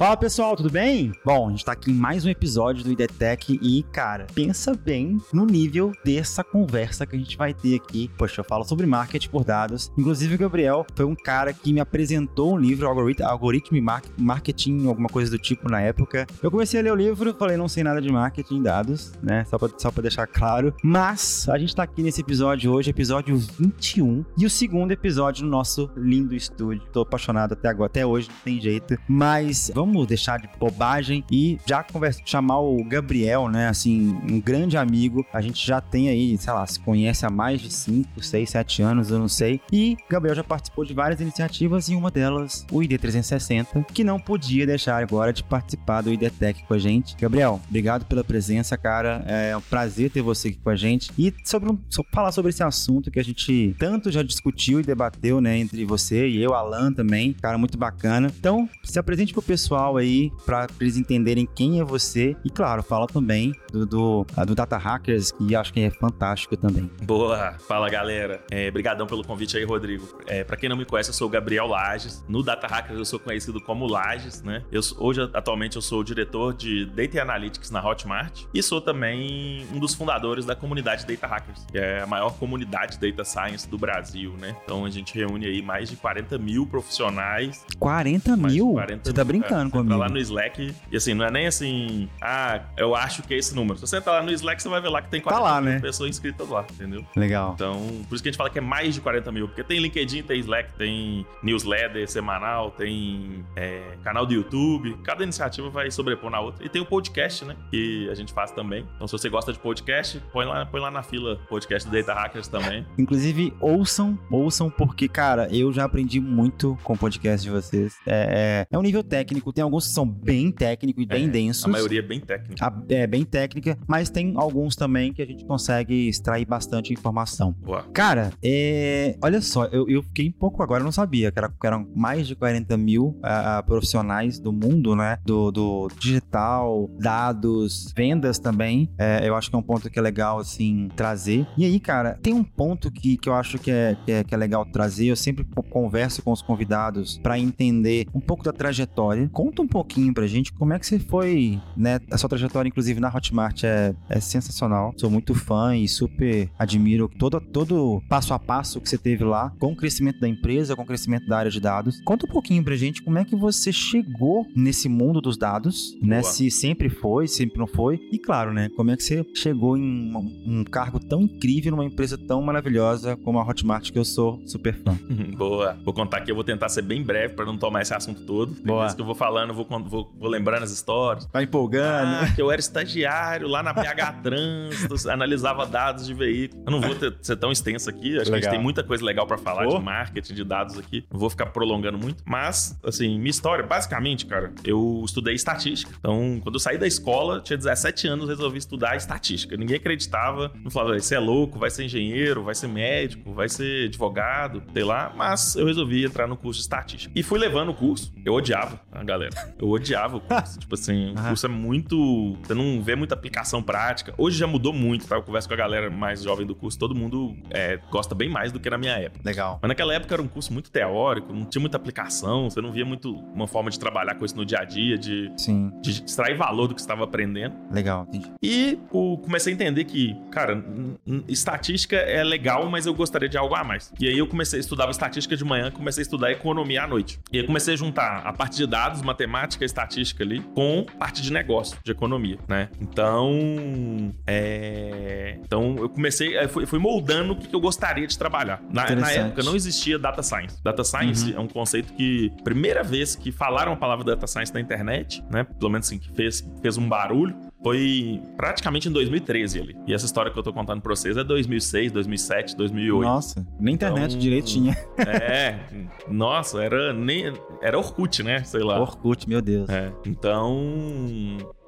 Fala pessoal, tudo bem? Bom, a gente tá aqui em mais um episódio do IDTech e, cara, pensa bem no nível dessa conversa que a gente vai ter aqui. Poxa, eu falo sobre marketing por dados. Inclusive, o Gabriel foi um cara que me apresentou um livro, Algoritmo, Algoritmo Marketing, alguma coisa do tipo na época. Eu comecei a ler o livro, falei, não sei nada de marketing e dados, né? Só pra, só pra deixar claro. Mas a gente tá aqui nesse episódio hoje, episódio 21, e o segundo episódio no nosso lindo estúdio. Tô apaixonado até agora, até hoje, não tem jeito. Mas vamos vamos deixar de bobagem e já conversa, chamar o Gabriel, né? Assim, um grande amigo. A gente já tem aí, sei lá, se conhece há mais de 5, 6, 7 anos, eu não sei. E Gabriel já participou de várias iniciativas e uma delas, o ID 360, que não podia deixar agora de participar do ID Tech com a gente. Gabriel, obrigado pela presença, cara. É um prazer ter você aqui com a gente. E sobre um, falar sobre esse assunto que a gente tanto já discutiu e debateu, né, entre você e eu, Alan também. Cara, muito bacana. Então, se apresente pro pessoal pessoal aí para eles entenderem quem é você. E claro, fala também do, do, do Data Hackers, que acho que é fantástico também. Boa! Fala galera. É, brigadão pelo convite aí, Rodrigo. É, para quem não me conhece, eu sou o Gabriel Lages. No Data Hackers eu sou conhecido como Lages, né? Eu, hoje, atualmente, eu sou o diretor de Data Analytics na Hotmart e sou também um dos fundadores da comunidade Data Hackers, que é a maior comunidade de Data Science do Brasil, né? Então a gente reúne aí mais de 40 mil profissionais. 40 mil? 40 você tá brincando é, comigo. Tá lá no Slack e assim, não é nem assim, ah, eu acho que é esse número. Se você entrar lá no Slack, você vai ver lá que tem 40 tá lá, mil né? pessoas inscritas lá, entendeu? Legal. Então, por isso que a gente fala que é mais de 40 mil, porque tem LinkedIn, tem Slack, tem newsletter semanal, tem é, canal do YouTube. Cada iniciativa vai sobrepor na outra. E tem o podcast, né? Que a gente faz também. Então, se você gosta de podcast, põe lá, põe lá na fila podcast do Data Hackers também. Inclusive, ouçam, ouçam, porque, cara, eu já aprendi muito com o podcast de vocês. É, é, é um nível técnico, tem alguns que são bem técnicos e bem é, densos. A maioria é bem técnica. A, é bem técnica, mas tem alguns também que a gente consegue extrair bastante informação. Boa. Cara, é, olha só, eu, eu fiquei um pouco agora, eu não sabia que, era, que eram mais de 40 mil uh, profissionais do mundo, né? Do, do digital, dados, vendas também. É, eu acho que é um ponto que é legal, assim, trazer. E aí, cara, tem um ponto que, que eu acho que é, que é, que é legal trazer. Eu sempre converso com os convidados para entender um pouco da trajetória. Conta um pouquinho pra gente como é que você foi, né? A sua trajetória, inclusive, na Hotmart é, é sensacional. Sou muito fã e super admiro todo, todo passo a passo que você teve lá, com o crescimento da empresa, com o crescimento da área de dados. Conta um pouquinho pra gente como é que você chegou nesse mundo dos dados, né? Boa. Se sempre foi, sempre não foi. E claro, né? Como é que você chegou em um, um cargo tão incrível numa empresa tão maravilhosa como a Hotmart, que eu sou super fã. Boa. Vou contar aqui, eu vou tentar ser bem breve para não tomar esse assunto todo. Boa. que eu vou falando, vou, vou, vou lembrando as histórias. Tá empolgando. Ah, que eu era estagiário lá na PH Trânsito, analisava dados de veículo. Eu não vou ter, ser tão extenso aqui, acho legal. que a gente tem muita coisa legal para falar oh. de marketing, de dados aqui. Não vou ficar prolongando muito. Mas, assim, minha história, basicamente, cara, eu estudei estatística. Então, quando eu saí da escola, tinha 17 anos, resolvi estudar estatística. Ninguém acreditava, não falava, você é louco, vai ser engenheiro, vai ser médico, vai ser advogado, sei lá. Mas eu resolvi entrar no curso de estatística. E fui levando o curso. Eu odiava a galera. Eu odiava o curso. tipo assim, o curso é muito. Você não vê muita aplicação prática. Hoje já mudou muito, tá? Eu converso com a galera mais jovem do curso, todo mundo é, gosta bem mais do que na minha época. Legal. Mas naquela época era um curso muito teórico, não tinha muita aplicação, você não via muito uma forma de trabalhar com isso no dia a dia, de, Sim. de extrair valor do que você estava aprendendo. Legal, entendi. E o, comecei a entender que, cara, estatística é legal, mas eu gostaria de algo a mais. E aí eu comecei a estudar estatística de manhã, comecei a estudar economia à noite. E aí comecei a juntar a parte de dados, matemática, estatística ali, com parte de negócio, de economia, né? Então, é... então eu comecei, eu fui, fui moldando o que eu gostaria de trabalhar. Na, na época não existia data science. Data science uhum. é um conceito que, primeira vez que falaram a palavra data science na internet, né? Pelo menos assim, que fez, fez um barulho, foi praticamente em 2013 ali. E essa história que eu tô contando pra vocês é 2006, 2007, 2008. Nossa, nem internet então, direito tinha. É, nossa, era nem era Orkut, né? Sei lá. Orkut, meu Deus. É, então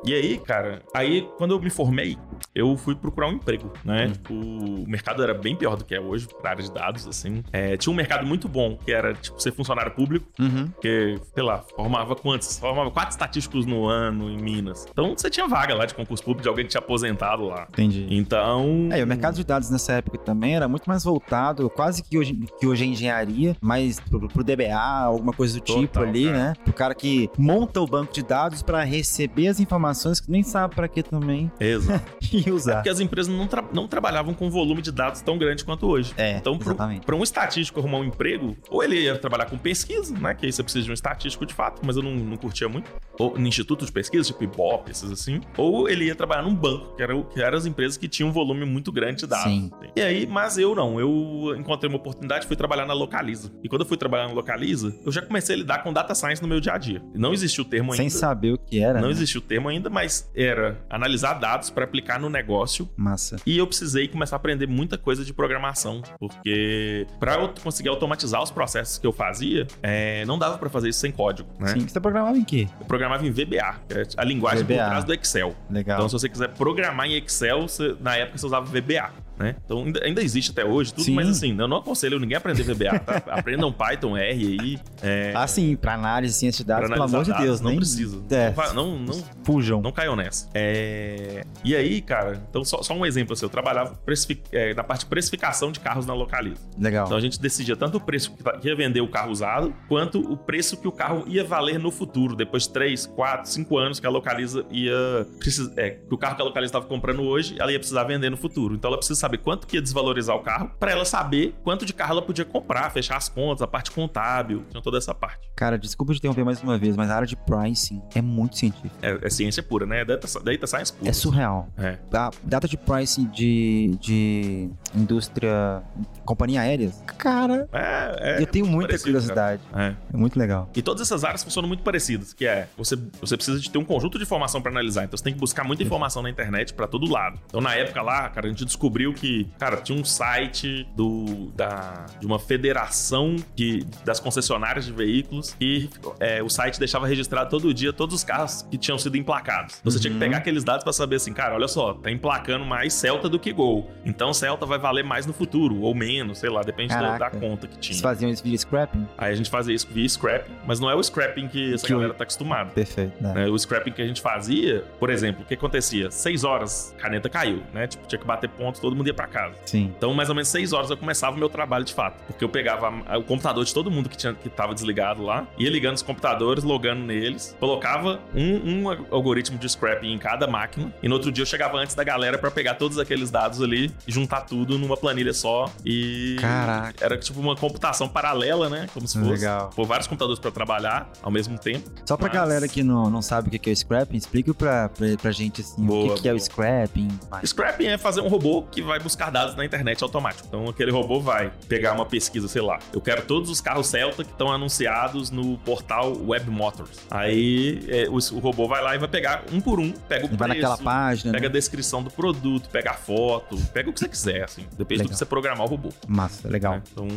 E aí, cara, aí quando eu me formei, eu fui procurar um emprego, né? Hum. Tipo, o mercado era bem pior do que é hoje, pra área de dados, assim. É, tinha um mercado muito bom, que era, tipo, ser funcionário público, uhum. que, sei lá, formava quantos? Formava quatro estatísticos no ano em Minas. Então, você tinha vaga lá de concurso público de alguém que tinha aposentado lá. Entendi. Então... É, o mercado de dados nessa época também era muito mais voltado, quase que hoje, que hoje é engenharia, mas pro, pro DBA, alguma coisa do Total, tipo ali, cara. né? Pro cara que monta o banco de dados para receber as informações que nem sabe para que também. Exato. e usar. É porque as empresas não, tra não trabalhavam com volume de dados tão grande quanto hoje. É, então, para um estatístico arrumar um emprego, ou ele ia trabalhar com pesquisa, né? Que aí você precisa de um estatístico de fato, mas eu não, não curtia muito. Ou no instituto de pesquisa, tipo Ibope, esses assim. Ou ele ia trabalhar num banco, que, era, que eram as empresas que tinham um volume muito grande de dados. Sim. E aí, mas eu não. Eu encontrei uma oportunidade, fui trabalhar na Localiza. E quando eu fui trabalhar na Localiza, eu já comecei a lidar com data science no meu dia a dia. Não existia o termo ainda. Sem saber o que era. Não né? existia o termo ainda, mas era analisar dados para aplicar no negócio. Massa. E eu precisei começar a aprender muita coisa de programação, porque para eu conseguir automatizar os processos que eu fazia, é, não dava para fazer isso sem código, né? Sim, você programava em quê? Eu programava em VBA, a linguagem VBA. por trás do Excel. Legal. Então, se você quiser programar em Excel, você, na época você usava VBA né? Então ainda, ainda existe até hoje tudo, sim. mas assim, eu não aconselho ninguém a aprender VBA, tá? Aprendam Python, R aí. É... Ah, sim, pra análise, ciência de dados, pelo amor de Deus, não nem... precisa. É. Não, não, fujam. Não caiam nessa. É... E aí, cara, então só, só um exemplo assim, eu trabalhava precific... é, na parte de precificação de carros na Localiza. Legal. Então a gente decidia tanto o preço que ia vender o carro usado, quanto o preço que o carro ia valer no futuro, depois de 3, 4, 5 anos que a Localiza ia precisar, é, que o carro que a Localiza estava comprando hoje, ela ia precisar vender no futuro. Então ela precisa saber quanto que ia desvalorizar valorizar o carro, para ela saber quanto de carro ela podia comprar, fechar as contas, a parte contábil, tinha toda essa parte. Cara, desculpa te interromper mais uma vez, mas a área de pricing é muito científica. É, é ciência pura, né? É data, data science pura. É surreal. É. A data de pricing de, de indústria, companhia aérea, cara, é, é, eu tenho muita curiosidade. É. é muito legal. E todas essas áreas funcionam muito parecidas, que é, você, você precisa de ter um conjunto de informação para analisar, então você tem que buscar muita informação na internet para todo lado. Então na época lá, cara, a gente descobriu que, cara, tinha um site do, da, de uma federação que, das concessionárias de veículos e é, o site deixava registrado todo dia todos os carros que tinham sido emplacados. Você uhum. tinha que pegar aqueles dados para saber assim, cara, olha só, tá emplacando mais Celta do que Gol. Então Celta vai valer mais no futuro, ou menos, sei lá, depende da, da, conta que tinha. Vocês faziam isso via scrapping? Aí a gente fazia isso via scrapping, mas não é o scrapping que essa que galera tá acostumada. Perfeito. Né? O scrapping que a gente fazia, por exemplo, o que acontecia? Seis horas, caneta caiu, né? Tipo, tinha que bater pontos, todo mundo ia para casa. Sim. Então, mais ou menos seis horas eu começava o meu trabalho de fato. Porque eu pegava o computador de todo mundo que, tinha, que tava desligado lá, ia ligando os computadores, logando neles, colocava um, um algoritmo de scrapping em cada máquina, e no outro dia eu chegava antes da galera para pegar todos aqueles dados ali e juntar tudo numa planilha só. E. Caraca. Era tipo uma computação paralela, né? Como se fosse. Legal. Por vários computadores para trabalhar ao mesmo tempo. Só pra mas... galera que não, não sabe o que é o scrapping, explica pra, pra, pra gente assim, boa, o que, que é o scrapping. Mas... Scrapping é fazer um robô que vai buscar dados na internet automático. Então aquele robô vai pegar uma pesquisa, sei lá. Eu quero todos os carros Celta que estão anunciados no portal Web Motors. Aí é, o, o, robô vai lá e vai pegar um por um, pega o preço, vai naquela página, pega né? a descrição do produto, pega a foto, pega o que você quiser, assim. Depende legal. do que você programar o robô. Massa, legal. É, então,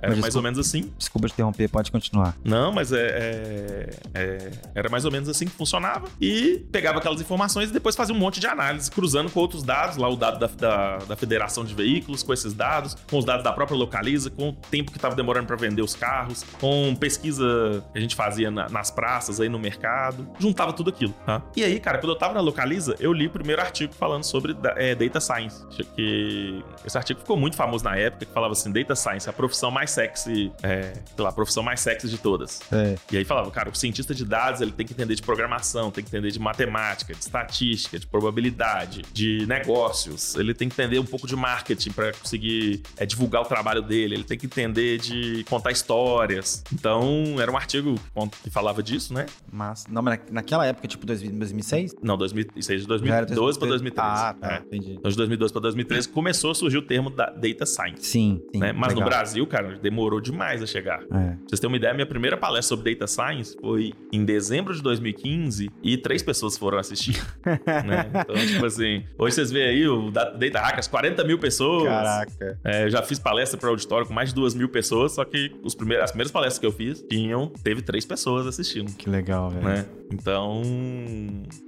era mais ou menos assim. Desculpa te interromper, pode continuar. Não, mas é, é, é, era mais ou menos assim que funcionava. E pegava aquelas informações e depois fazia um monte de análise, cruzando com outros dados, lá o dado da, da, da Federação de Veículos, com esses dados, com os dados da própria Localiza, com o tempo que estava demorando para vender os carros, com pesquisa que a gente fazia na, nas praças aí no mercado, juntava tudo aquilo, tá? E aí, cara, quando eu tava na Localiza, eu li o primeiro artigo falando sobre é, Data Science, que esse artigo ficou muito famoso na época, que falava assim, Data Science, a profissão mais sexy, é, sei lá, a profissão mais sexy de todas. É. E aí falava, cara, o cientista de dados, ele tem que entender de programação, tem que entender de matemática, de estatística, de probabilidade, de negócios, ele tem que entender um pouco de marketing para conseguir é, divulgar o trabalho dele, ele tem que entender de contar histórias. Então, era um artigo que falava disso, né? Mas, não, mas naquela época, tipo 2006? Não, 2006, de 2012 para 2013. Ah, tá, é. entendi. Então, de 2012 para 2013 começou a surgir o termo da Data Science. Sim, sim né? Mas legal. no Brasil, cara, demorou demais a chegar. É. Pra vocês terem uma ideia, minha primeira palestra sobre Data Science foi em dezembro de 2015 e três pessoas foram assistir. né? Então, tipo assim, hoje vocês veem aí o Data Hackers, 40 mil pessoas. Caraca. É, já fiz palestra para auditório com mais de duas mil pessoas, só que os primeiros, as primeiras palestras que eu fiz tinham, teve três pessoas assistindo. Que legal, velho. Né? Então,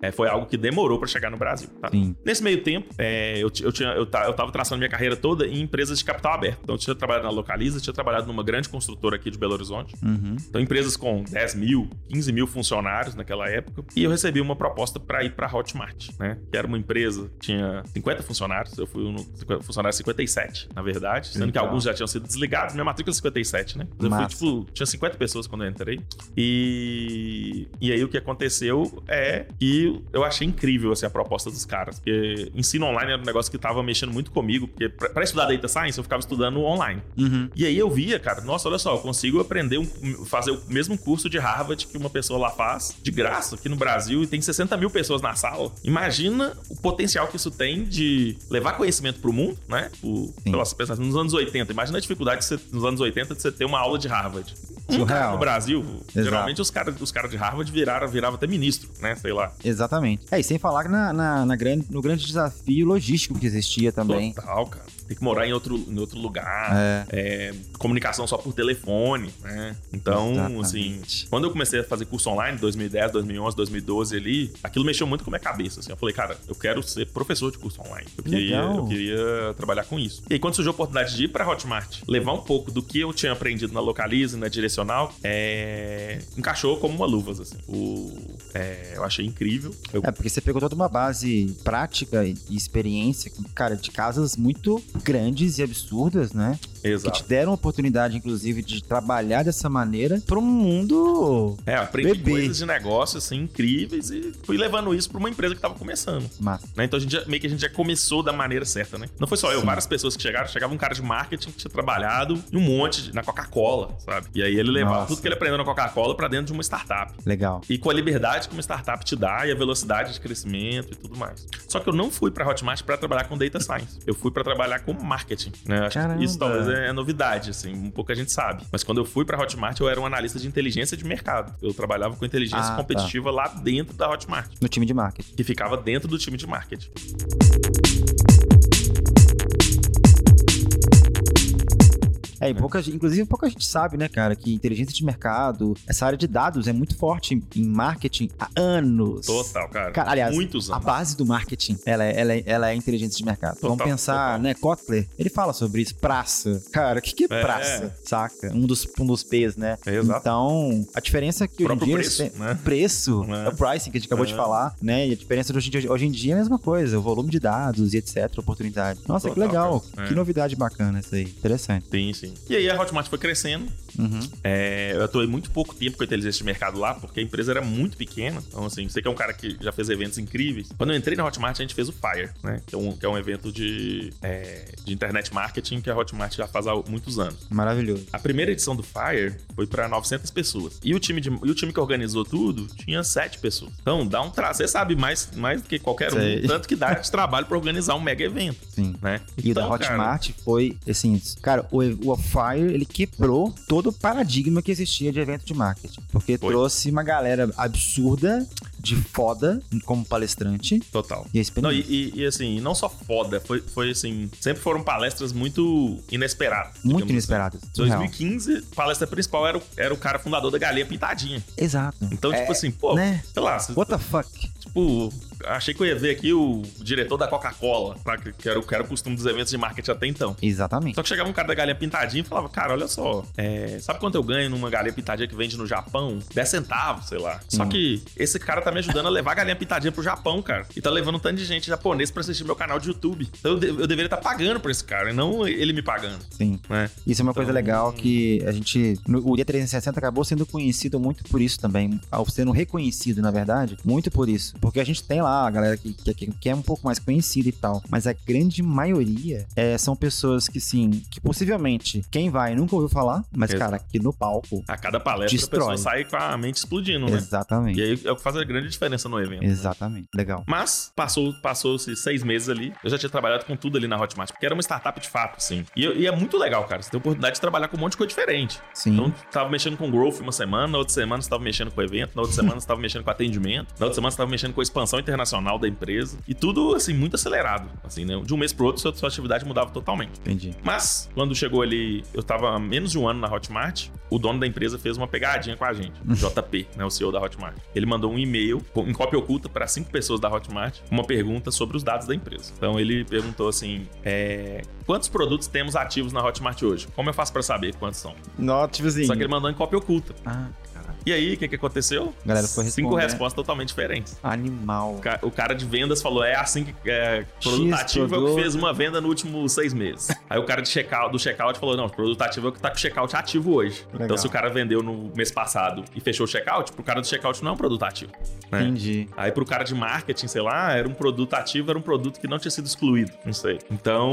é, foi algo que demorou para chegar no Brasil. Tá? Nesse meio tempo, é, eu, eu, tinha, eu, eu tava traçando minha carreira toda em empresas de capital aberto. Então, eu tinha trabalhado na Localiza, tinha trabalhado numa grande construtora aqui de Belo Horizonte. Uhum. Então, empresas com 10 mil, 15 mil funcionários naquela época. E eu recebi uma proposta para ir para Hotmart, né? Que era uma empresa, tinha 50 funcionários. Eu fui um funcionário 57, na verdade. Sendo Legal. que alguns já tinham sido desligados. Minha matrícula é 57, né? Eu fui, tipo, tinha 50 pessoas quando eu entrei. E, e aí o que aconteceu é que eu achei incrível assim, a proposta dos caras. Porque ensino online era um negócio que tava mexendo muito comigo. Porque para estudar Data Science, eu ficava estudando online. Uhum. E aí eu via, cara, nossa, olha só, eu consigo aprender, um, fazer o mesmo curso de Harvard que uma pessoa lá faz, de graça, aqui no Brasil, e tem 60 mil pessoas na sala. Imagina o potencial que isso tem de levar conhecimento pro mundo, né? O, sei lá, nos anos 80, imagina a dificuldade de você, nos anos 80 de você ter uma aula de Harvard. Um cara no Brasil, Exato. geralmente os caras os cara de Harvard viraram, viravam até ministro, né? Sei lá. Exatamente. É, e sem falar na, na, na grande, no grande desafio logístico que existia também. Total, cara tem que morar em outro, em outro lugar, é. É, comunicação só por telefone, né? Então, Exatamente. assim, quando eu comecei a fazer curso online, 2010, 2011, 2012 ali, aquilo mexeu muito com a minha cabeça, assim. Eu falei, cara, eu quero ser professor de curso online. Eu queria, eu queria trabalhar com isso. E aí, quando surgiu a oportunidade de ir pra Hotmart, levar um pouco do que eu tinha aprendido na Localize, na Direcional, é... encaixou como uma luvas, assim. O... É... eu achei incrível. Eu... É, porque você pegou toda uma base prática e experiência, cara, de casas muito grandes e absurdas, né? Exato. Que te deram a oportunidade, inclusive, de trabalhar dessa maneira para um mundo. É, aprendi bebê. coisas de negócio assim incríveis e fui levando isso para uma empresa que estava começando. Massa. Né? Então a gente já, meio que a gente já começou da maneira certa, né? Não foi só eu, Sim. várias pessoas que chegaram, chegava um cara de marketing que tinha trabalhado em um monte de, na Coca-Cola, sabe? E aí ele levava Nossa. tudo que ele aprendeu na Coca-Cola para dentro de uma startup. Legal. E com a liberdade que uma startup te dá e a velocidade de crescimento e tudo mais. Só que eu não fui para Hotmart para trabalhar com data science. Eu fui para trabalhar com marketing, né? Acho Caramba. que isso talvez é, é novidade, assim, um pouco a gente sabe. Mas quando eu fui pra Hotmart, eu era um analista de inteligência de mercado. Eu trabalhava com inteligência ah, tá. competitiva tá. lá dentro da Hotmart. No time de marketing. Que ficava dentro do time de marketing. É, e pouca, inclusive pouca gente sabe, né, cara, que inteligência de mercado, essa área de dados é muito forte em marketing há anos. Total, cara. cara aliás, muitos anos. a base do marketing, ela é, ela é, ela é inteligência de mercado. Total, Vamos pensar, total. né, Kotler, ele fala sobre isso, praça. Cara, o que, que é, é praça, saca? Um dos, um dos P's, né? É, exato. Então, a diferença é que hoje em dia... Preço, né? preço é. o pricing que a gente acabou de é. falar, né? E a diferença de hoje, em dia, hoje em dia é a mesma coisa, o volume de dados e etc, oportunidade. Nossa, total, que legal, cara. que é. novidade bacana isso aí, interessante. Sim, sim. E aí a Hotmart foi crescendo. Uhum. É, eu atuei muito pouco tempo com a inteligência de mercado lá, porque a empresa era muito pequena. Então, assim, você que é um cara que já fez eventos incríveis. Quando eu entrei na Hotmart, a gente fez o Fire, né? Que é um, que é um evento de, é, de internet marketing que a Hotmart já faz há muitos anos. Maravilhoso. A primeira edição do Fire foi para 900 pessoas. E o, time de, e o time que organizou tudo tinha 7 pessoas. Então, dá um traço. Você sabe mais, mais do que qualquer Sei. um. Tanto que dá de trabalho para organizar um mega evento. Sim. Né? E então, o da então, Hotmart cara, foi, assim, cara, o, o Fire, ele quebrou todo o paradigma que existia de evento de marketing. Porque Foi. trouxe uma galera absurda de foda como palestrante. Total. E, não, e, e, e, assim, não só foda, foi, foi assim, sempre foram palestras muito inesperadas. Muito assim. inesperadas. Em 2015, a palestra principal era o, era o cara fundador da Galinha Pintadinha. Exato. Então, tipo é, tipo assim, pô, né? sei lá. What the fuck? Tipo, achei que eu ia ver aqui o diretor da Coca-Cola, que era, que era o costume dos eventos de marketing até então. Exatamente. Só que chegava um cara da galinha pintadinha e falava, cara, olha só, é, sabe quanto eu ganho numa galinha pintadinha que vende no Japão? 10 centavos, sei lá. Só hum. que esse cara tá me ajudando a levar a galinha pintadinha pro Japão, cara. E tá levando um tanto de gente japonês pra assistir meu canal de YouTube. Então eu, de, eu deveria estar tá pagando por esse cara, e não ele me pagando. Sim. Né? Isso é uma então... coisa legal que a gente. No, o Dia 360 acabou sendo conhecido muito por isso também. Ao sendo reconhecido, na verdade, muito por isso. Porque a gente tem lá a galera que, que que, que é um pouco mais conhecida e tal. Mas a grande maioria é, são pessoas que, sim, que possivelmente quem vai nunca ouviu falar, mas, Exato. cara, que no palco. A cada palestra destrói. a pessoa sai com a mente explodindo, né? Exatamente. E aí é o que faz a grande diferença no evento. Exatamente. Né? Legal. Mas passou, passou-se seis meses ali. Eu já tinha trabalhado com tudo ali na Hotmart, porque era uma startup de fato, assim. E, e, é muito legal, cara. Você tem a oportunidade de trabalhar com um monte de coisa diferente. Sim. Então, tava mexendo com growth uma semana, na outra semana você tava mexendo com evento, na outra semana você tava mexendo com atendimento, na outra semana você tava mexendo com expansão internacional operacional da empresa e tudo, assim, muito acelerado. Assim, né? De um mês pro outro, sua, sua atividade mudava totalmente. Entendi. Mas, quando chegou ali, eu tava há menos de um ano na Hotmart, o dono da empresa fez uma pegadinha com a gente, o JP, né, o CEO da Hotmart. Ele mandou um e-mail em cópia oculta para cinco pessoas da Hotmart, uma pergunta sobre os dados da empresa. Então ele perguntou assim: é, quantos produtos temos ativos na Hotmart hoje? Como eu faço para saber quantos são? Não, assim. Só que ele mandou em cópia oculta. Ah. E aí, o que, que aconteceu? A galera foi Cinco respostas totalmente diferentes. Animal. O cara de vendas falou: é assim que. É, produto ativo é o que fez uma venda no último seis meses. aí o cara de checkout, do checkout falou: não, o produto ativo é o que tá com o checkout ativo hoje. Legal. Então, se o cara vendeu no mês passado e fechou o checkout, pro cara do checkout não é um produto ativo. Né? Entendi. Aí pro cara de marketing, sei lá, era um produto ativo, era um produto que não tinha sido excluído. Não sei. Então,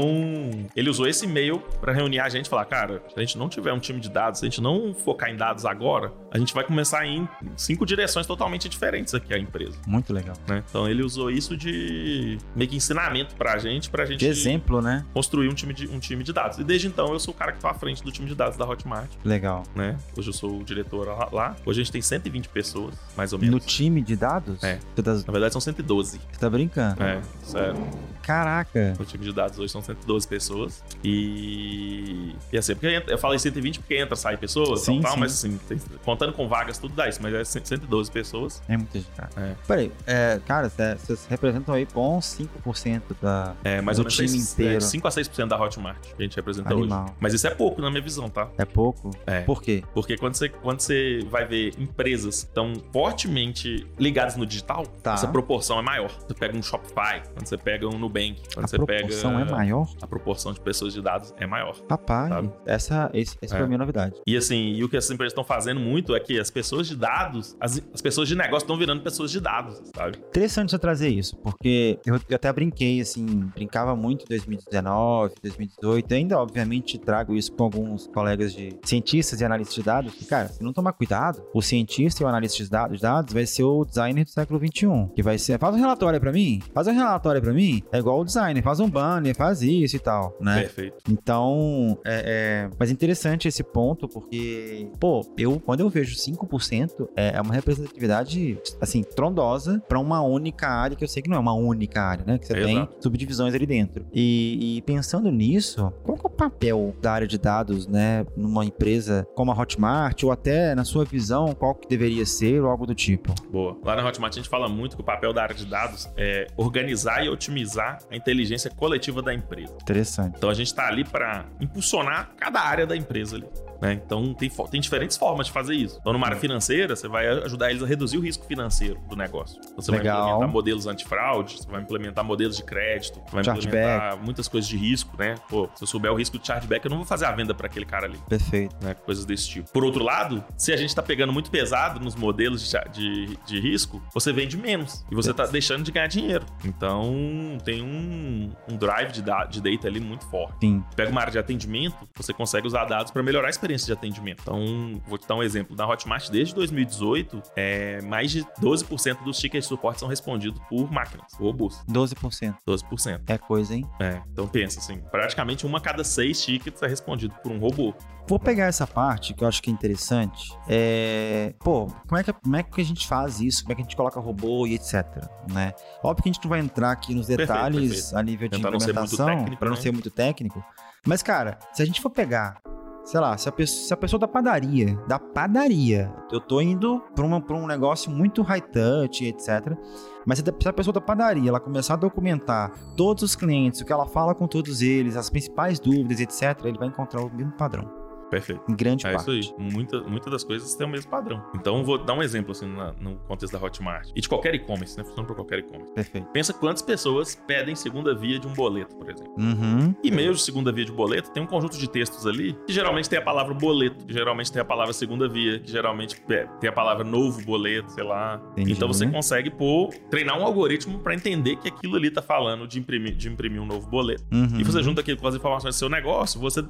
ele usou esse e-mail para reunir a gente e falar: cara, se a gente não tiver um time de dados, se a gente não focar em dados agora, a gente vai começar a ir em cinco direções totalmente diferentes aqui a empresa. Muito legal. Né? Então ele usou isso de meio que ensinamento pra gente, pra gente. De exemplo, né? Construir um time de, um time de dados. E desde então eu sou o cara que tô à frente do time de dados da Hotmart. Legal. Né? Hoje eu sou o diretor lá. Hoje a gente tem 120 pessoas, mais ou menos. No time de dados? É. Na verdade são 112. Você tá brincando? É, sério. Caraca. No time de dados hoje são 112 pessoas. E. E assim, porque eu falei 120 porque entra, sai pessoas, sim, tal, sim. mas assim, contando com vagas, tudo dá isso, mas é 112 pessoas. É muita gente, cara. É. Peraí, é, cara, vocês representam aí bons 5% da, é, mais do ou menos time 6, inteiro. É, 5 a 6% da Hotmart que a gente representa Animal. hoje. Mas isso é pouco na minha visão, tá? É pouco? É. Por quê? Porque quando você, quando você vai ver empresas tão fortemente ligadas no digital, tá. essa proporção é maior. Você pega um Shopify, quando você pega um Nubank, quando a você pega... A proporção é maior? A proporção de pessoas de dados é maior. Rapaz, sabe? essa, esse, essa é. a minha novidade. E assim, e o que essas empresas estão fazendo muito é que as pessoas de dados, as, as pessoas de negócio estão virando pessoas de dados, sabe? Interessante você trazer isso, porque eu, eu até brinquei, assim, brincava muito em 2019, 2018, ainda, obviamente, trago isso com alguns colegas de cientistas e analistas de dados, que, cara, se não tomar cuidado, o cientista e o analista de dados, dados vai ser o designer do século 21, que vai ser, faz um relatório para mim, faz um relatório para mim, é igual o designer, faz um banner, faz isso e tal, né? Perfeito. Então, é, é... mas interessante esse ponto, porque, pô, eu, quando eu vejo 5%, é, é uma representatividade, assim, trondosa para uma única área, que eu sei que não é uma única área, né? Que você tem subdivisões ali dentro. E, e, pensando nisso, qual é o papel da área de dados, né? Numa empresa como a Hotmart, ou até, na sua visão, qual que deveria ser, ou algo do tipo? Boa. Lá na Hotmart a gente fala muito que o papel da área de dados é organizar e otimizar a inteligência coletiva da empresa. Interessante. Então a gente está ali para impulsionar cada área da empresa ali. Né? Então, tem, tem diferentes formas de fazer isso. Então, numa área financeira, você vai ajudar eles a reduzir o risco financeiro do negócio. Você Legal. vai implementar modelos antifraude, você vai implementar modelos de crédito, vai chargeback. implementar muitas coisas de risco, né? Pô, se eu souber o risco de chargeback, eu não vou fazer a venda para aquele cara ali. Perfeito. Né? Coisas desse tipo. Por outro lado, se a gente tá pegando muito pesado nos modelos de, de, de risco, você vende menos e você tá deixando de ganhar dinheiro. Então, tem um, um drive de, da, de data ali muito forte. Sim. Pega uma área de atendimento, você consegue usar dados para melhorar a experiência experiência de atendimento. Então, vou te dar um exemplo. Na Hotmart, desde 2018, é, mais de 12% dos tickets de suporte são respondidos por máquinas, robôs. 12%. 12%. É coisa, hein? É. Então, pensa assim, praticamente uma a cada seis tickets é respondido por um robô. Vou pegar essa parte que eu acho que é interessante. É, pô, como é, que, como é que a gente faz isso? Como é que a gente coloca robô e etc, né? Óbvio que a gente não vai entrar aqui nos detalhes perfeito, perfeito. a nível de Tentar implementação, para não né? ser muito técnico. Mas, cara, se a gente for pegar sei lá, se a, pessoa, se a pessoa da padaria, da padaria, eu tô indo pra, uma, pra um negócio muito high touch, etc. Mas se a pessoa da padaria ela começar a documentar todos os clientes, o que ela fala com todos eles, as principais dúvidas, etc., ele vai encontrar o mesmo padrão. Perfeito. Em grande é parte. É isso aí. Muita, muitas das coisas têm o mesmo padrão. Então, vou dar um exemplo, assim, na, no contexto da Hotmart. E de qualquer e-commerce, né? Funciona para qualquer e-commerce. Perfeito. Pensa quantas pessoas pedem segunda via de um boleto, por exemplo. Uhum. E-mails de segunda via de boleto tem um conjunto de textos ali que geralmente tem a palavra boleto, que geralmente tem a palavra segunda via, que geralmente tem a palavra novo boleto, sei lá. Entendi, então, você né? consegue pôr, treinar um algoritmo para entender que aquilo ali tá falando de imprimir, de imprimir um novo boleto. Uhum. E você junta aquilo com as informações do seu negócio, você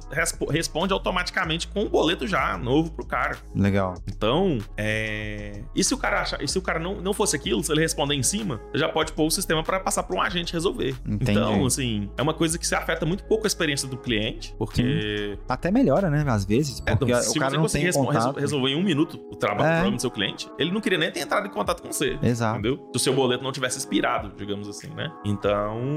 responde automaticamente diretamente com o boleto já novo pro cara. Legal. Então, é... e se o cara achar, e se o cara não, não fosse aquilo, se ele responder em cima, já pode pôr o sistema para passar para um agente resolver. Entendi. Então, assim, é uma coisa que se afeta muito pouco a experiência do cliente, porque Sim. até melhora, né, às vezes, é, porque é, então, o cara não tem contato. resolver em um minuto o trabalho é. do seu cliente, ele não queria nem ter entrado em contato com você. Exato. Entendeu? Se o seu boleto não tivesse expirado, digamos assim, né? Então,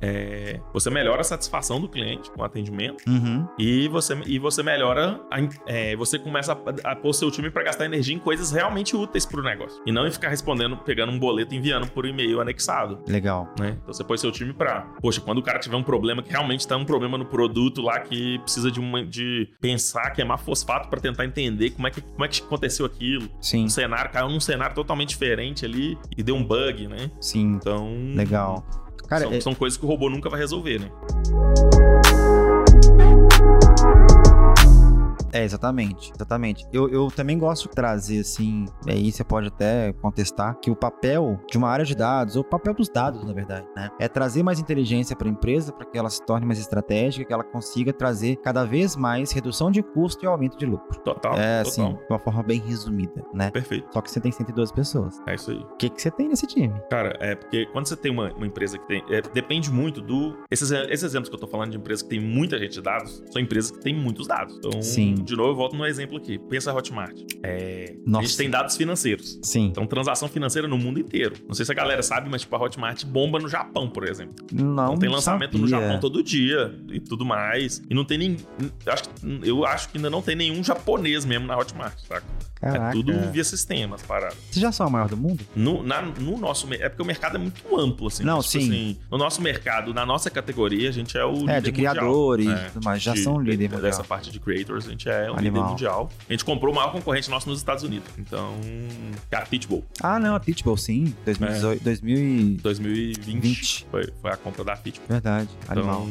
é... você melhora a satisfação do cliente com o atendimento uhum. e você e você melhora, a, é, você começa a, a pôr seu time para gastar energia em coisas realmente úteis para o negócio. E não em ficar respondendo, pegando um boleto e enviando por e-mail anexado. Legal. Né? Então você põe seu time para, poxa, quando o cara tiver um problema que realmente tá um problema no produto lá que precisa de, uma, de pensar, queimar fosfato para tentar entender como é, que, como é que aconteceu aquilo. Sim. Um cenário, caiu num cenário totalmente diferente ali e deu um bug, né? Sim. Então. Legal. Cara, são, é... são coisas que o robô nunca vai resolver, né? É, exatamente, exatamente. Eu, eu também gosto de trazer, assim, aí você pode até contestar, que o papel de uma área de dados, ou o papel dos dados, na verdade, né? É trazer mais inteligência para a empresa, para que ela se torne mais estratégica, que ela consiga trazer cada vez mais redução de custo e aumento de lucro. Total. É, assim, total. de uma forma bem resumida, né? Perfeito. Só que você tem 112 pessoas. É isso aí. O que, que você tem nesse time? Cara, é porque quando você tem uma, uma empresa que tem. É, depende muito do. Esses, esses exemplos que eu tô falando de empresas que tem muita gente de dados, são empresas que têm muitos dados. Então, Sim de novo, eu volto no exemplo aqui. Pensa a Hotmart. É, a gente tem dados financeiros. Sim. Então, transação financeira no mundo inteiro. Não sei se a galera sabe, mas tipo, a Hotmart bomba no Japão, por exemplo. Não. Então, tem lançamento sabia. no Japão todo dia e tudo mais. E não tem nem. Eu acho, eu acho que ainda não tem nenhum japonês mesmo na Hotmart, saca? É Caraca. É tudo via sistemas, paradas. Vocês já são a maior do mundo? No, na, no nosso. É porque o mercado é muito amplo, assim. Não, tipo sim. Assim, no nosso mercado, na nossa categoria, a gente é o. É, de criadores, é, mas já de, são líder mundial. Dessa parte de creators, a gente é o líder mundial. A gente comprou o maior concorrente nosso nos Estados Unidos. Então. É a Teachable. Ah, não, a Teachable, sim. 2018, é. 2000 2020. 20. Foi, foi a compra da Teachable. Verdade. Então, Animal.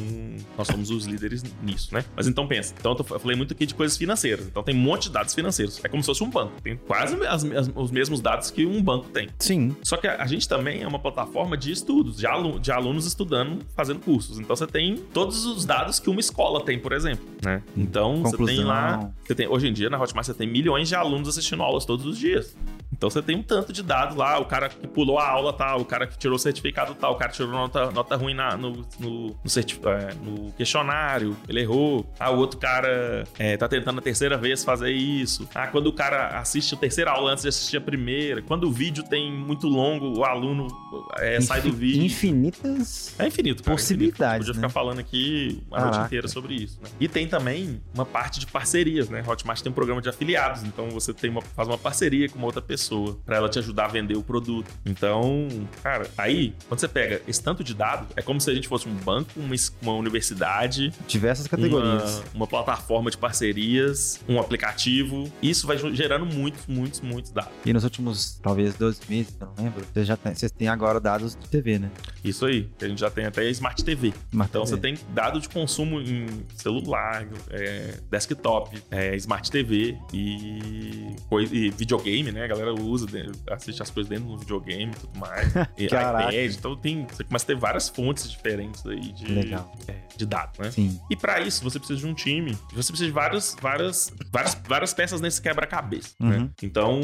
nós somos os líderes nisso, né? Mas então pensa. Então, eu falei muito aqui de coisas financeiras. Então, tem um monte de dados financeiros. É como se fosse um banco. Tem quase as, as, os mesmos dados que um banco tem. Sim. Só que a, a gente também é uma plataforma de estudos, de, alu, de alunos estudando, fazendo cursos. Então você tem todos os dados que uma escola tem, por exemplo. Né? Então Conclusão. você tem lá. Você tem, hoje em dia, na Hotmart, você tem milhões de alunos assistindo aulas todos os dias. Então você tem um tanto de dados lá, o cara que pulou a aula tal, o cara que tirou o certificado tal, o cara tirou nota, nota ruim na, no, no, no, é, no, questionário, ele errou. Ah, o outro cara é, tá tentando a terceira vez fazer isso. Ah, quando o cara assiste a terceira aula antes de assistir a primeira. Quando o vídeo tem muito longo, o aluno é, sai do vídeo. Infinitas é infinito, cara, possibilidades. Infinito. Podia né? ficar falando aqui a noite inteira sobre isso. Né? E tem também uma parte de parcerias, né? Hotmart tem um programa de afiliados, então você tem uma, faz uma parceria com uma outra pessoa para ela te ajudar a vender o produto. Então, cara, aí, quando você pega esse tanto de dados, é como se a gente fosse um banco, uma, uma universidade. Diversas categorias. Uma, uma plataforma de parcerias, um aplicativo. Isso vai gerando muitos, muitos, muitos dados. E nos últimos, talvez, dois meses, eu não lembro, vocês já têm, vocês têm agora dados de TV, né? Isso aí. A gente já tem até Smart TV. Smart então TV. você tem dado de consumo em celular, é, desktop, é, Smart TV e, e videogame, né? A galera usa assiste as coisas dentro do videogame e tudo mais. e iPad. Então tem, você começa a ter várias fontes diferentes aí de, é, de dados, né? Sim. E para isso você precisa de um time. Você precisa de várias, várias, várias, várias peças nesse quebra-cabeça, né? uhum. né? Então,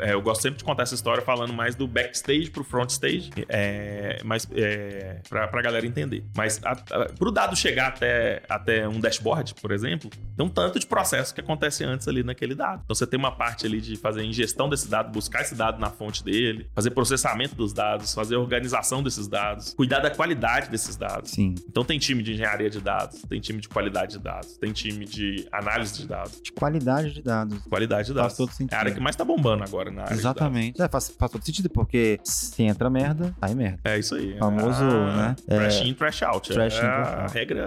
é, eu gosto sempre de contar essa história falando mais do backstage pro front stage, é, mas é, pra, pra galera entender. Mas a, a, pro dado chegar até, até um dashboard, por exemplo, tem um tanto de processo que acontece antes ali naquele dado. Então você tem uma parte ali de fazer ingestão desse dado, buscar esse dado na fonte dele, fazer processamento dos dados, fazer organização desses dados, cuidar da qualidade desses dados. Sim. Então tem time de engenharia de dados, tem time de qualidade de dados, tem time de análise de dados. De qualidade de dados. Qualidade de dados. Faz todo sentido. É a área que mais tá bombando agora na área Exatamente. É, faz, faz todo sentido, porque se entra merda, sai merda. É isso aí. famoso, é, né? Trash é, in, trash out. Trash é in, a regra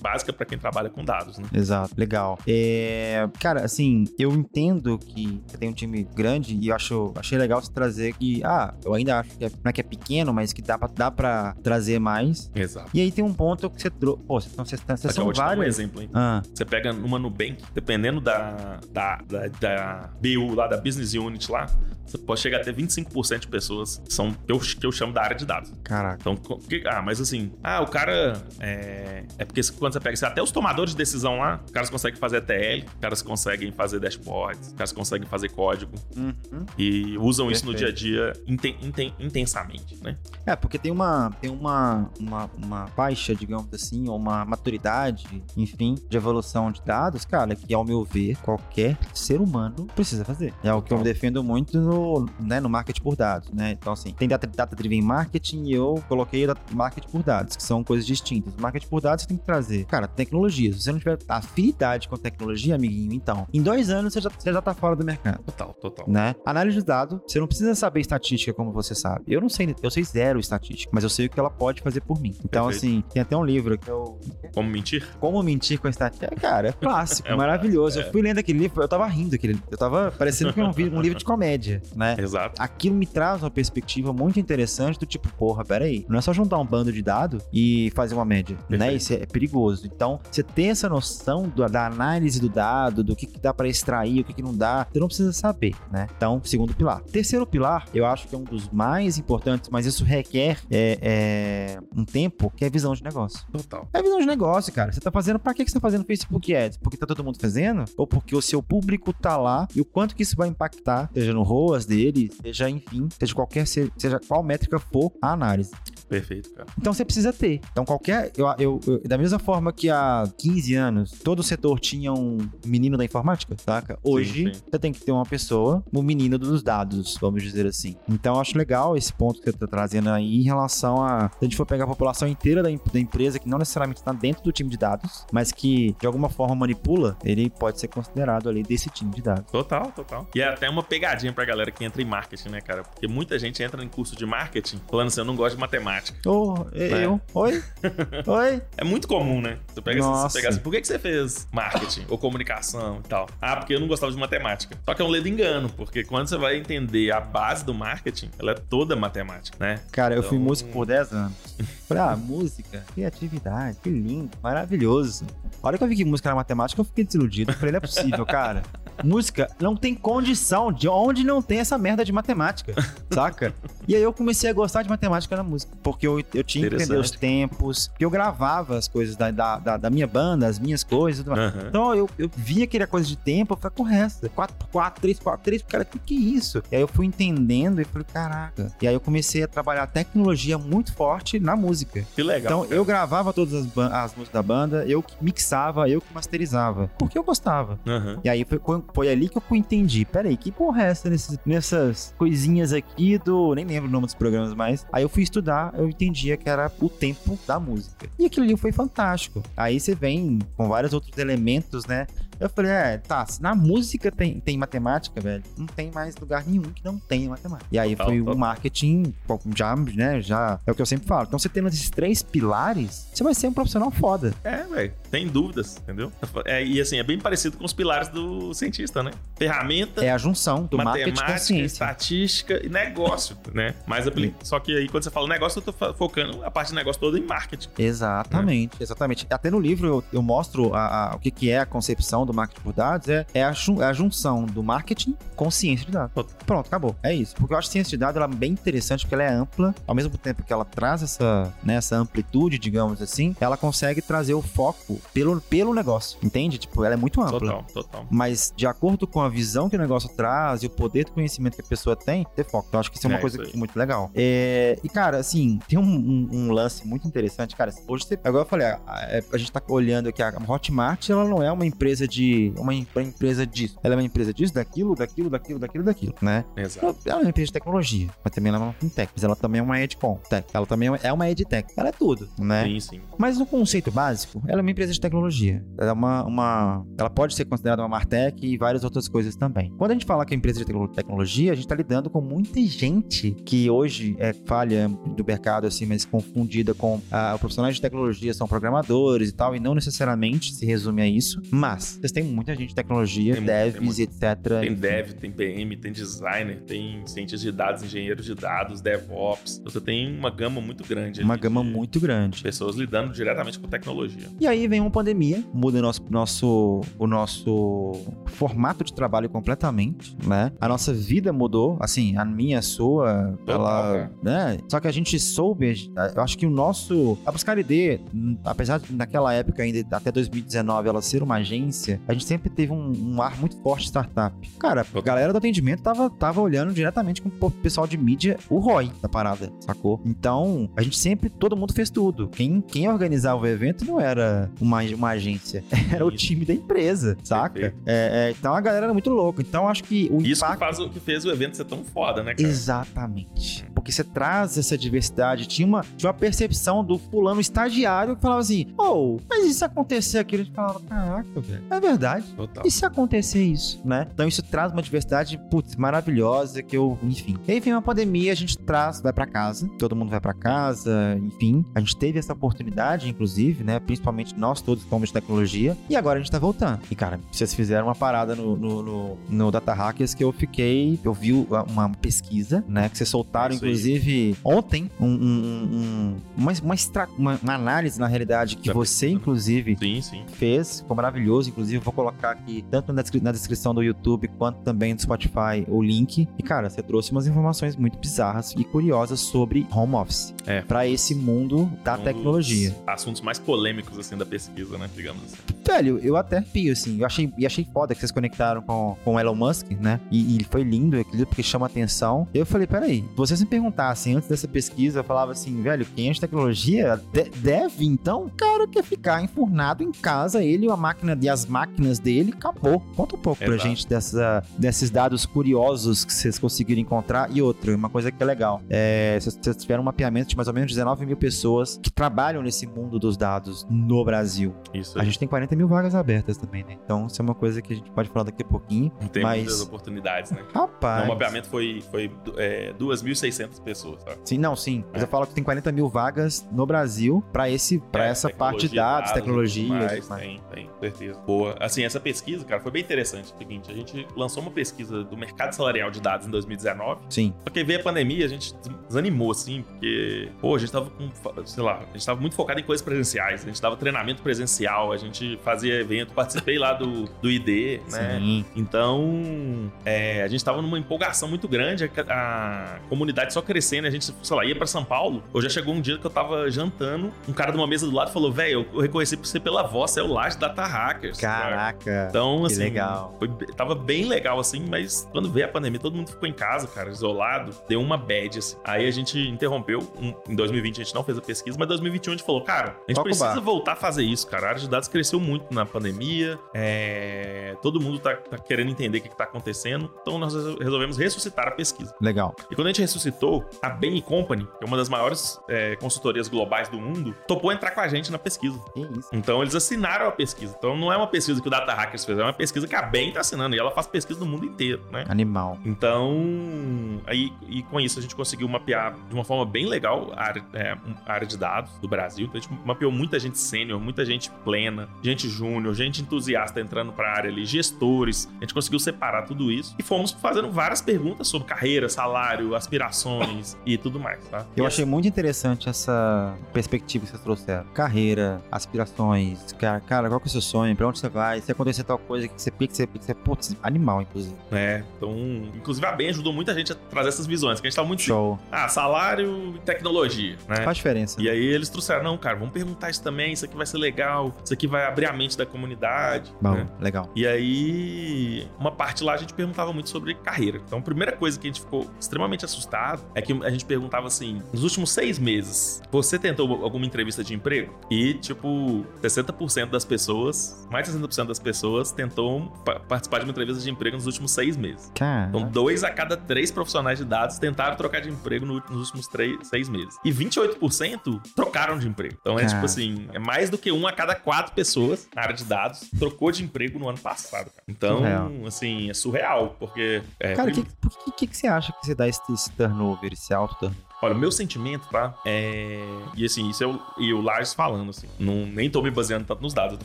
básica para quem trabalha com dados, né? Exato. Legal. É, cara, assim, eu entendo que tem um time grande e eu acho, achei legal você trazer que, ah, eu ainda acho que é, não é que é pequeno, mas que dá pra, dá pra trazer mais. Exato. E aí tem um ponto que você trouxe. Pô, vocês, vocês, vocês são vários. um exemplo, hein? Ah. Você pega uma Nubank, dependendo da, da, da, da BU lá, da Business Unit lá, você pode chegar até 25% de pessoas que são que eu, que eu chamo da área de dados. Caraca. Então, que, ah, mas assim, ah, o cara é, é porque quando você pega, até os tomadores de decisão lá, os caras conseguem fazer ETL, os caras conseguem fazer dashboards, os caras conseguem fazer código uhum. e usam Perfeito. isso no dia a dia inten, inten, intensamente, né? É, porque tem uma tem uma, uma, uma faixa, digamos assim, ou uma maturidade, enfim, de evolução de dados, cara, que ao meu ver, qualquer ser humano precisa fazer. É o que eu defendo muito no, né, no marketing por dados, né? Então, assim, tem data, data driven marketing e eu coloquei marketing por dados, que são coisas distintas. Marketing por dados você tem que trazer, cara, tecnologia. Se você não tiver afinidade com tecnologia, amiguinho, então, em dois anos você já, você já tá fora do mercado. Total, total. Né? Análise de dados, você não precisa saber estatística como você sabe. Eu não sei, eu sei zero estatística, mas eu sei o que ela pode fazer por mim. Então, Perfeito. assim, tem até um livro que eu. Como mentir? Como mentir com estatística. É, cara, é clássico, é maravilhoso. É. Eu fui lendo aquele livro, eu tava rindo aquele Eu tava parecendo que eu vi um livro de comédia, né? Exato. Aquilo me traz uma perspectiva muito interessante do tipo, porra, peraí, não é só juntar um bando de dados e fazer uma média, né? Perfeito. né? Isso é perigoso. Então, você ter essa noção do, da análise do dado, do que, que dá para extrair, o que, que não dá, você não precisa saber, né? Então, segundo pilar. Terceiro pilar, eu acho que é um dos mais importantes, mas isso requer é, é, um tempo, que é visão de negócio. Total. É visão de negócio, cara. Você tá fazendo, pra que, que você tá fazendo Facebook Ads? Porque tá todo mundo fazendo? Ou porque o seu público tá lá e o quanto que isso vai impactar, seja no ROAS dele, seja, enfim, seja qualquer, seja qual métrica for a análise. Perfeito, cara. Então você precisa ter. Então qualquer. Eu, eu, eu, da mesma forma que há 15 anos todo setor tinha um menino da informática, saca? Hoje sim, sim. você tem que ter uma pessoa, um menino dos dados, vamos dizer assim. Então eu acho legal esse ponto que você tá trazendo aí em relação a. Se a gente for pegar a população inteira da, da empresa, que não necessariamente está dentro do time de dados, mas que de alguma forma manipula, ele pode ser considerado ali desse time de dados. Total, total. E é até uma pegadinha pra galera que entra em marketing, né, cara? Porque muita gente entra em curso de marketing falando assim: eu não gosto de matemática matemática. Oh, eu? Né? Oi? Oi? É muito comum, né? Você pega, assim, você pega assim, por que, que você fez marketing ou comunicação e tal? Ah, porque eu não gostava de matemática. Só que é um ledo engano, porque quando você vai entender a base do marketing, ela é toda matemática, né? Cara, eu fui então, músico por 10 anos. Pra música, criatividade, que lindo, maravilhoso. A hora que eu vi que música era matemática, eu fiquei desiludido. Eu falei, não é possível, cara. música não tem condição de onde não tem essa merda de matemática, saca? E aí eu comecei a gostar de matemática na música, porque eu, eu tinha que entender os tempos, que eu gravava as coisas da, da, da, minha banda, as minhas coisas. Uhum. Então eu, eu via aquela coisa de tempo, eu falei, correto, 4x4, 3x4, cara, o que, que é isso? E aí eu fui entendendo e falei, caraca. E aí eu comecei a trabalhar tecnologia muito forte na música. Que legal. Então eu gravava todas as, as músicas da banda, eu mixava, eu que masterizava, porque eu gostava. Uhum. E aí foi, foi ali que eu entendi. Peraí, que porra é essa nesses, nessas coisinhas aqui do. Nem lembro o nome dos programas mais. Aí eu fui estudar, eu entendia que era o tempo da música. E aquilo ali foi fantástico. Aí você vem com vários outros elementos, né? Eu falei, é, tá, se na música tem, tem matemática, velho, não tem mais lugar nenhum que não tenha matemática. E aí total, foi total. o marketing, já, né, já, é o que eu sempre falo. Então você tendo esses três pilares, você vai ser um profissional foda. É, velho, tem dúvidas, entendeu? É, e assim, é bem parecido com os pilares do cientista, né? Ferramenta. É a junção do matemática, marketing estatística e negócio, né? Mas só que aí quando você fala negócio, eu tô focando a parte de negócio toda em marketing. Exatamente, né? exatamente. Até no livro eu, eu mostro a, a, o que, que é a concepção do marketing por dados é, é, a, é a junção do marketing com ciência de dados. Pronto, acabou. É isso. Porque eu acho que ciência de dados ela é bem interessante porque ela é ampla, ao mesmo tempo que ela traz essa, né, essa amplitude, digamos assim, ela consegue trazer o foco pelo, pelo negócio, entende? Tipo, ela é muito ampla. Total, total. Mas de acordo com a visão que o negócio traz e o poder do conhecimento que a pessoa tem, ter foco. Então, acho que isso é uma é coisa muito legal. É, e, cara, assim, tem um, um, um, lance muito interessante, cara. Hoje, você, agora eu falei, a, a, a gente tá olhando aqui, a Hotmart, ela não é uma empresa de uma empresa disso. Ela é uma empresa disso, daquilo, daquilo, daquilo, daquilo, daquilo, né? Exato. Ela é uma empresa de tecnologia, mas também ela é uma fintech. Mas ela também é uma edcom. Tech. Ela também é uma edtech. Ela é tudo, né? Sim, sim. Mas no conceito básico, ela é uma empresa de tecnologia. Ela é uma, uma ela pode ser considerada uma martech e várias outras coisas também. Quando a gente fala que é empresa de tecnologia, a gente está lidando com muita gente que hoje é falha do mercado, assim, mas confundida com ah, profissionais de tecnologia são programadores e tal, e não necessariamente se resume a isso. Mas, Tem muita gente de tecnologia, tem devs, etc. Tem dev, tem PM, tem designer, tem cientistas de dados, engenheiros de dados, DevOps. Você tem uma gama muito grande. Uma gama muito grande. Pessoas lidando diretamente com tecnologia. E aí vem uma pandemia, muda o nosso, nosso, o nosso formato de trabalho completamente, né? A nossa vida mudou, assim, a minha, a sua, Total, ela, né? Só que a gente soube, eu acho que o nosso, a Buscar ID, apesar de naquela época ainda, até 2019, ela ser uma agência, a gente sempre teve um, um ar muito forte de startup. Cara, a galera do atendimento tava, tava olhando diretamente com o pessoal de mídia, o ROI da parada, sacou? Então, a gente sempre, todo mundo fez tudo. Quem, quem organizava o evento não era uma, uma agência, era o time da empresa, saca? É, é, então a galera era muito louca. Então, acho que o Isso impacto... que, faz, que fez o evento ser tão foda, né, cara? Exatamente. Porque você traz essa diversidade. Tinha uma, tinha uma percepção do fulano estagiário que falava assim: Oh, mas e se acontecer aquilo? A gente falava: Caraca, velho. É verdade. Total. E se acontecer isso, né? Então isso traz uma diversidade, putz, maravilhosa que eu, enfim. E aí vem uma pandemia, a gente traz, vai para casa, todo mundo vai para casa, enfim. A gente teve essa oportunidade, inclusive, né? Principalmente nós todos fomos de tecnologia. E agora a gente tá voltando. E, cara, vocês fizeram uma parada no, no, no, no Data Hackers que eu fiquei. Eu vi uma pesquisa, né? Que vocês soltaram, inclusive, ontem, um, um, um, uma, uma, extra, uma, uma, análise, na realidade, que você, inclusive, sim, sim. fez. Ficou maravilhoso. Inclusive, vou colocar aqui, tanto na, descri na descrição do YouTube quanto também do Spotify, o link. E, cara, você trouxe umas informações muito bizarras e curiosas sobre home office. É. Pra esse mundo da um tecnologia. assuntos mais polêmicos, assim, da pesquisa, né? Digamos assim. Velho, eu até pio, assim. Eu achei, e achei foda que vocês conectaram com, com o Elon Musk, né? E, e foi lindo, porque chama atenção. Eu falei, peraí, vocês me perguntassem antes dessa pesquisa, eu falava assim, velho, quem é de tecnologia de deve, então, o cara quer ficar enfurnado em casa, ele e a máquina e as máquinas dele, acabou. Conta um pouco Exato. pra gente dessa, desses dados curiosos que vocês conseguiram encontrar. E outra, uma coisa que é legal, é, vocês tiveram um mapeamento de mais ou menos 19 mil pessoas que trabalham nesse mundo dos dados no Brasil. Isso. Aí. A gente tem 40 mil vagas abertas também, né? Então, isso é uma coisa que a gente pode falar daqui a pouquinho. Tem mas... muitas oportunidades, né? Rapaz. O mapeamento foi, foi é, 2.600 pessoas, tá? Sim, não, sim. Mas é. eu falo que tem 40 mil vagas no Brasil para esse, pra é, essa parte de dados, dados tecnologia. Mais, tem, tem, certeza. Boa. Assim, essa pesquisa, cara, foi bem interessante. O seguinte, a gente lançou uma pesquisa do mercado salarial de dados em 2019. Sim. Só que veio a pandemia, a gente desanimou, assim, porque, pô, a gente tava com, sei lá, a gente tava muito focado em coisas presenciais. A gente dava treinamento presencial, a gente fazia evento, participei lá do, do ID, né? Sim. Então, é, a gente tava numa empolgação muito grande, a, a, comunidade só crescendo, a gente, sei lá, ia pra São Paulo. Eu já chegou um dia que eu tava jantando, um cara de uma mesa do lado falou, velho, eu reconheci você pela voz, é o Laje Data Hackers. Caraca. Cara. Então, assim, legal. Foi, tava bem legal, assim, mas quando veio a pandemia, todo mundo ficou em casa, cara, isolado, deu uma bad, assim. Aí a gente interrompeu, em 2020 a gente não fez a pesquisa, mas em 2021 a gente falou, cara, a gente Toca precisa voltar a fazer isso, cara. A área de dados cresceu muito na pandemia, é... todo mundo tá, tá, querendo entender o que, que tá acontecendo, então nós resolvemos ressuscitar a pesquisa. Legal. E quando a gente ressuscitou, a Bain Company, que é uma das maiores é, consultorias globais do mundo, topou entrar com a gente na pesquisa. Que isso. Então eles assinaram a pesquisa. Então não é uma pesquisa que o Data Hackers fez, é uma pesquisa que a Bain tá assinando e ela faz pesquisa no mundo inteiro, né? Animal. Então, aí e com isso a gente conseguiu mapear de uma forma bem legal a área, é, a área de dados do Brasil. Então a gente mapeou muita gente sênior, muita gente plena, gente júnior, gente entusiasta entrando para a área ali, gestores. A gente conseguiu separar tudo isso e fomos fazendo várias perguntas sobre carreira, salário, aspirações e tudo mais, tá? Eu achei muito interessante essa perspectiva que vocês trouxeram. Carreira, aspirações, cara, cara qual que é o seu sonho? Pra onde você vai? Se acontecer tal coisa, que você pique, você pique, você putz, animal, inclusive. É, então, inclusive a Ben ajudou muita gente a trazer essas visões, que a gente tava muito Show. Assim, ah, salário e tecnologia, né? Faz diferença. E aí eles trouxeram, não, cara, vamos perguntar isso também, isso aqui vai ser legal, isso aqui vai abrir a mente da comunidade. Bom, né? legal. E aí, uma parte lá a gente perguntava muito sobre carreira. Então, a primeira coisa que a gente ficou extremamente assustado é que a gente perguntava assim: nos últimos seis meses, você tentou alguma entrevista de emprego? E, tipo, 60% das pessoas, mais de 60% das pessoas tentou participar de uma entrevista de emprego nos últimos seis meses. Então, dois a cada três profissionais de dados tentaram trocar de emprego nos últimos três, seis meses. E 28% trocaram de emprego. Então, é tipo assim, é mais do que um a cada quatro pessoas na área de dados trocou de emprego no ano passado. Cara. Então, surreal. assim, é surreal, porque... É, cara, prim... que, que, que, que, você acha que você dá esse, esse turnover, esse alto turnover? Olha, o meu sentimento, tá? É. E assim, isso é o, e o Lars falando, assim. Não, nem tô me baseando tanto nos dados, eu tô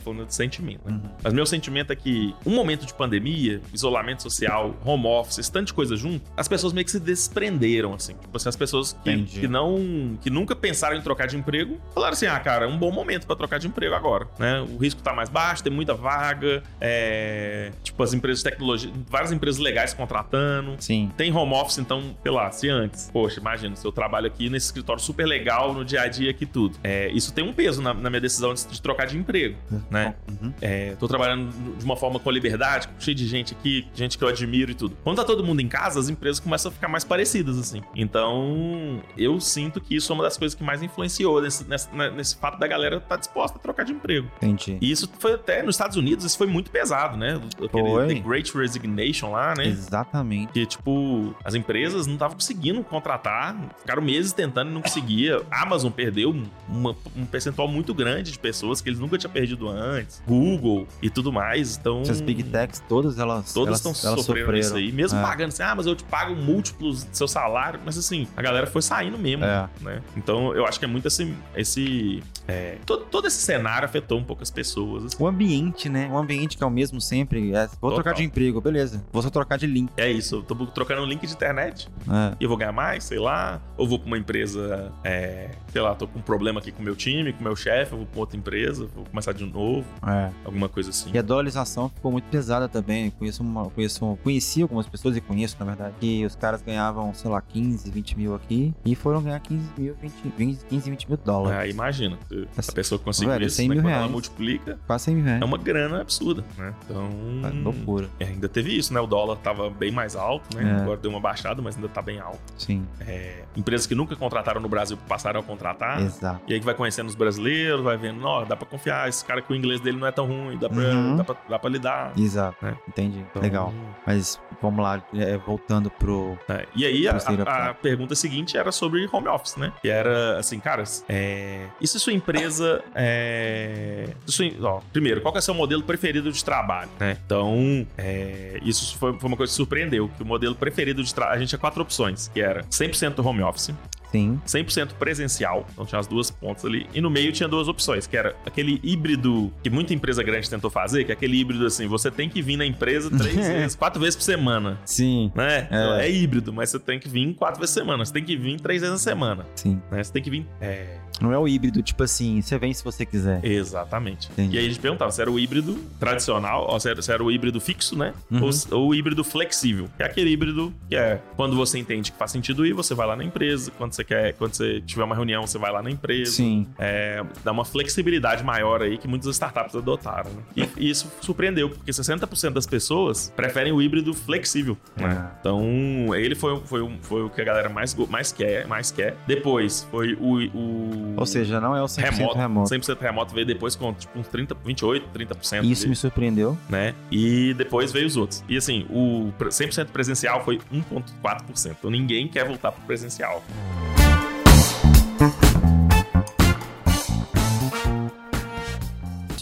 falando de sentimento. Né? Uhum. Mas meu sentimento é que um momento de pandemia, isolamento social, home office, tanto de coisa junto, as pessoas meio que se desprenderam, assim. Tipo assim, as pessoas que, que não. que nunca pensaram em trocar de emprego, falaram assim: ah, cara, é um bom momento para trocar de emprego agora, né? O risco tá mais baixo, tem muita vaga, é. Tipo, as empresas de tecnologia, várias empresas legais contratando. Sim. Tem home office, então, sei lá, se antes, poxa, imagina, se eu trabalho aqui nesse escritório super legal, no dia a dia aqui tudo. É, isso tem um peso na, na minha decisão de, de, trocar de emprego, uhum. né? Uhum. É, tô trabalhando de uma forma com liberdade, cheio de gente aqui, gente que eu admiro e tudo. Quando tá todo mundo em casa, as empresas começam a ficar mais parecidas, assim. Então, eu sinto que isso é uma das coisas que mais influenciou nesse, nesse, né, nesse fato da galera estar tá disposta a trocar de emprego. Entendi. E isso foi até nos Estados Unidos, isso foi muito pesado, né? Aquele. The Great Resignation lá, né? Exatamente. Que, tipo, as empresas não estavam conseguindo contratar, ficaram meses tentando e não conseguia. A Amazon perdeu uma, um percentual muito grande de pessoas que eles nunca tinham perdido antes. Google e tudo mais. Então. Essas big techs, todas elas. Todas estão sofrendo isso aí. Mesmo é. pagando assim, ah, mas eu te pago múltiplos do seu salário. Mas assim, a galera foi saindo mesmo. É. Né? Então eu acho que é muito esse. esse é, todo, todo, esse cenário afetou um pouco as pessoas. Assim. O ambiente, né? O ambiente que é o mesmo sempre. É, vou Total. trocar de emprego, beleza. Vou só trocar de link. É isso. Eu tô trocando um link de internet. É. E eu vou ganhar mais, sei lá. Ou vou pra uma empresa, é, sei lá, tô com um problema aqui com o meu time, com o meu chefe, eu vou pra outra empresa, vou começar de novo. É. Alguma coisa assim. E a dolarização ficou muito pesada também. Conheço uma, conheço, conheci algumas pessoas e conheço, na verdade, que os caras ganhavam, sei lá, 15, 20 mil aqui e foram ganhar 15 mil, 20, 20 15, 20 mil dólares. Ah, imagina. A pessoa conseguiu Velho, isso, 100 mil reais. ela multiplica. Quase 100 mil reais. É uma grana absurda, né? Então. É loucura. Ainda teve isso, né? O dólar tava bem mais alto, né? É. Agora deu uma baixada, mas ainda tá bem alto. Sim. É, empresas que nunca contrataram no Brasil passaram a contratar. Exato. E aí que vai conhecendo os brasileiros, vai vendo, ó, dá pra confiar, esse cara que o inglês dele não é tão ruim, dá pra, uhum. dá pra, dá pra lidar. Exato. Né? Entendi. Então... Legal. Mas vamos lá, é, voltando pro. É, e aí a, a, a, pergunta seguinte era sobre home office, né? Que era assim, caras, é, e se sua empresa. É, sua, ó, primeiro, qual é o seu modelo preferido de trabalho? Né? Então, é, isso foi, foi, uma coisa que surpreendeu, que o modelo preferido de trabalho. A gente tinha quatro opções, que era 100% home office, Sim. 100% presencial, então tinha as duas pontas ali. E no meio tinha duas opções, que era aquele híbrido que muita empresa grande tentou fazer, que é aquele híbrido assim, você tem que vir na empresa três vezes, quatro vezes por semana. Sim. Né? É. é. híbrido, mas você tem que vir quatro vezes por semana. Você tem que vir três vezes na semana. Sim. Né? Você tem que vir. É... Não é o híbrido, tipo assim, você vem se você quiser. Exatamente. Entendi. E aí a gente perguntava se era o híbrido tradicional, ou se era, se era o híbrido fixo, né? Uhum. Ou, ou, o híbrido flexível. Que é aquele híbrido que é quando você entende que faz sentido ir, você vai lá na empresa. Quando você quer, quando você tiver uma reunião, você vai lá na empresa. Sim. É, dá uma flexibilidade maior aí que muitas startups adotaram. Né? E, e, isso surpreendeu, porque 60% das pessoas preferem o híbrido flexível. Né? É. Então, ele foi, foi, foi o que a galera mais, mais, quer, mais quer. Depois foi o, o. Ou seja, não é o 100% remoto. remoto. 100% remoto veio depois com tipo uns 30, 28, 30%. Isso me surpreendeu. Né? E depois veio os outros. E assim, o 100% presencial foi 1,4%. Então ninguém quer voltar pro presencial.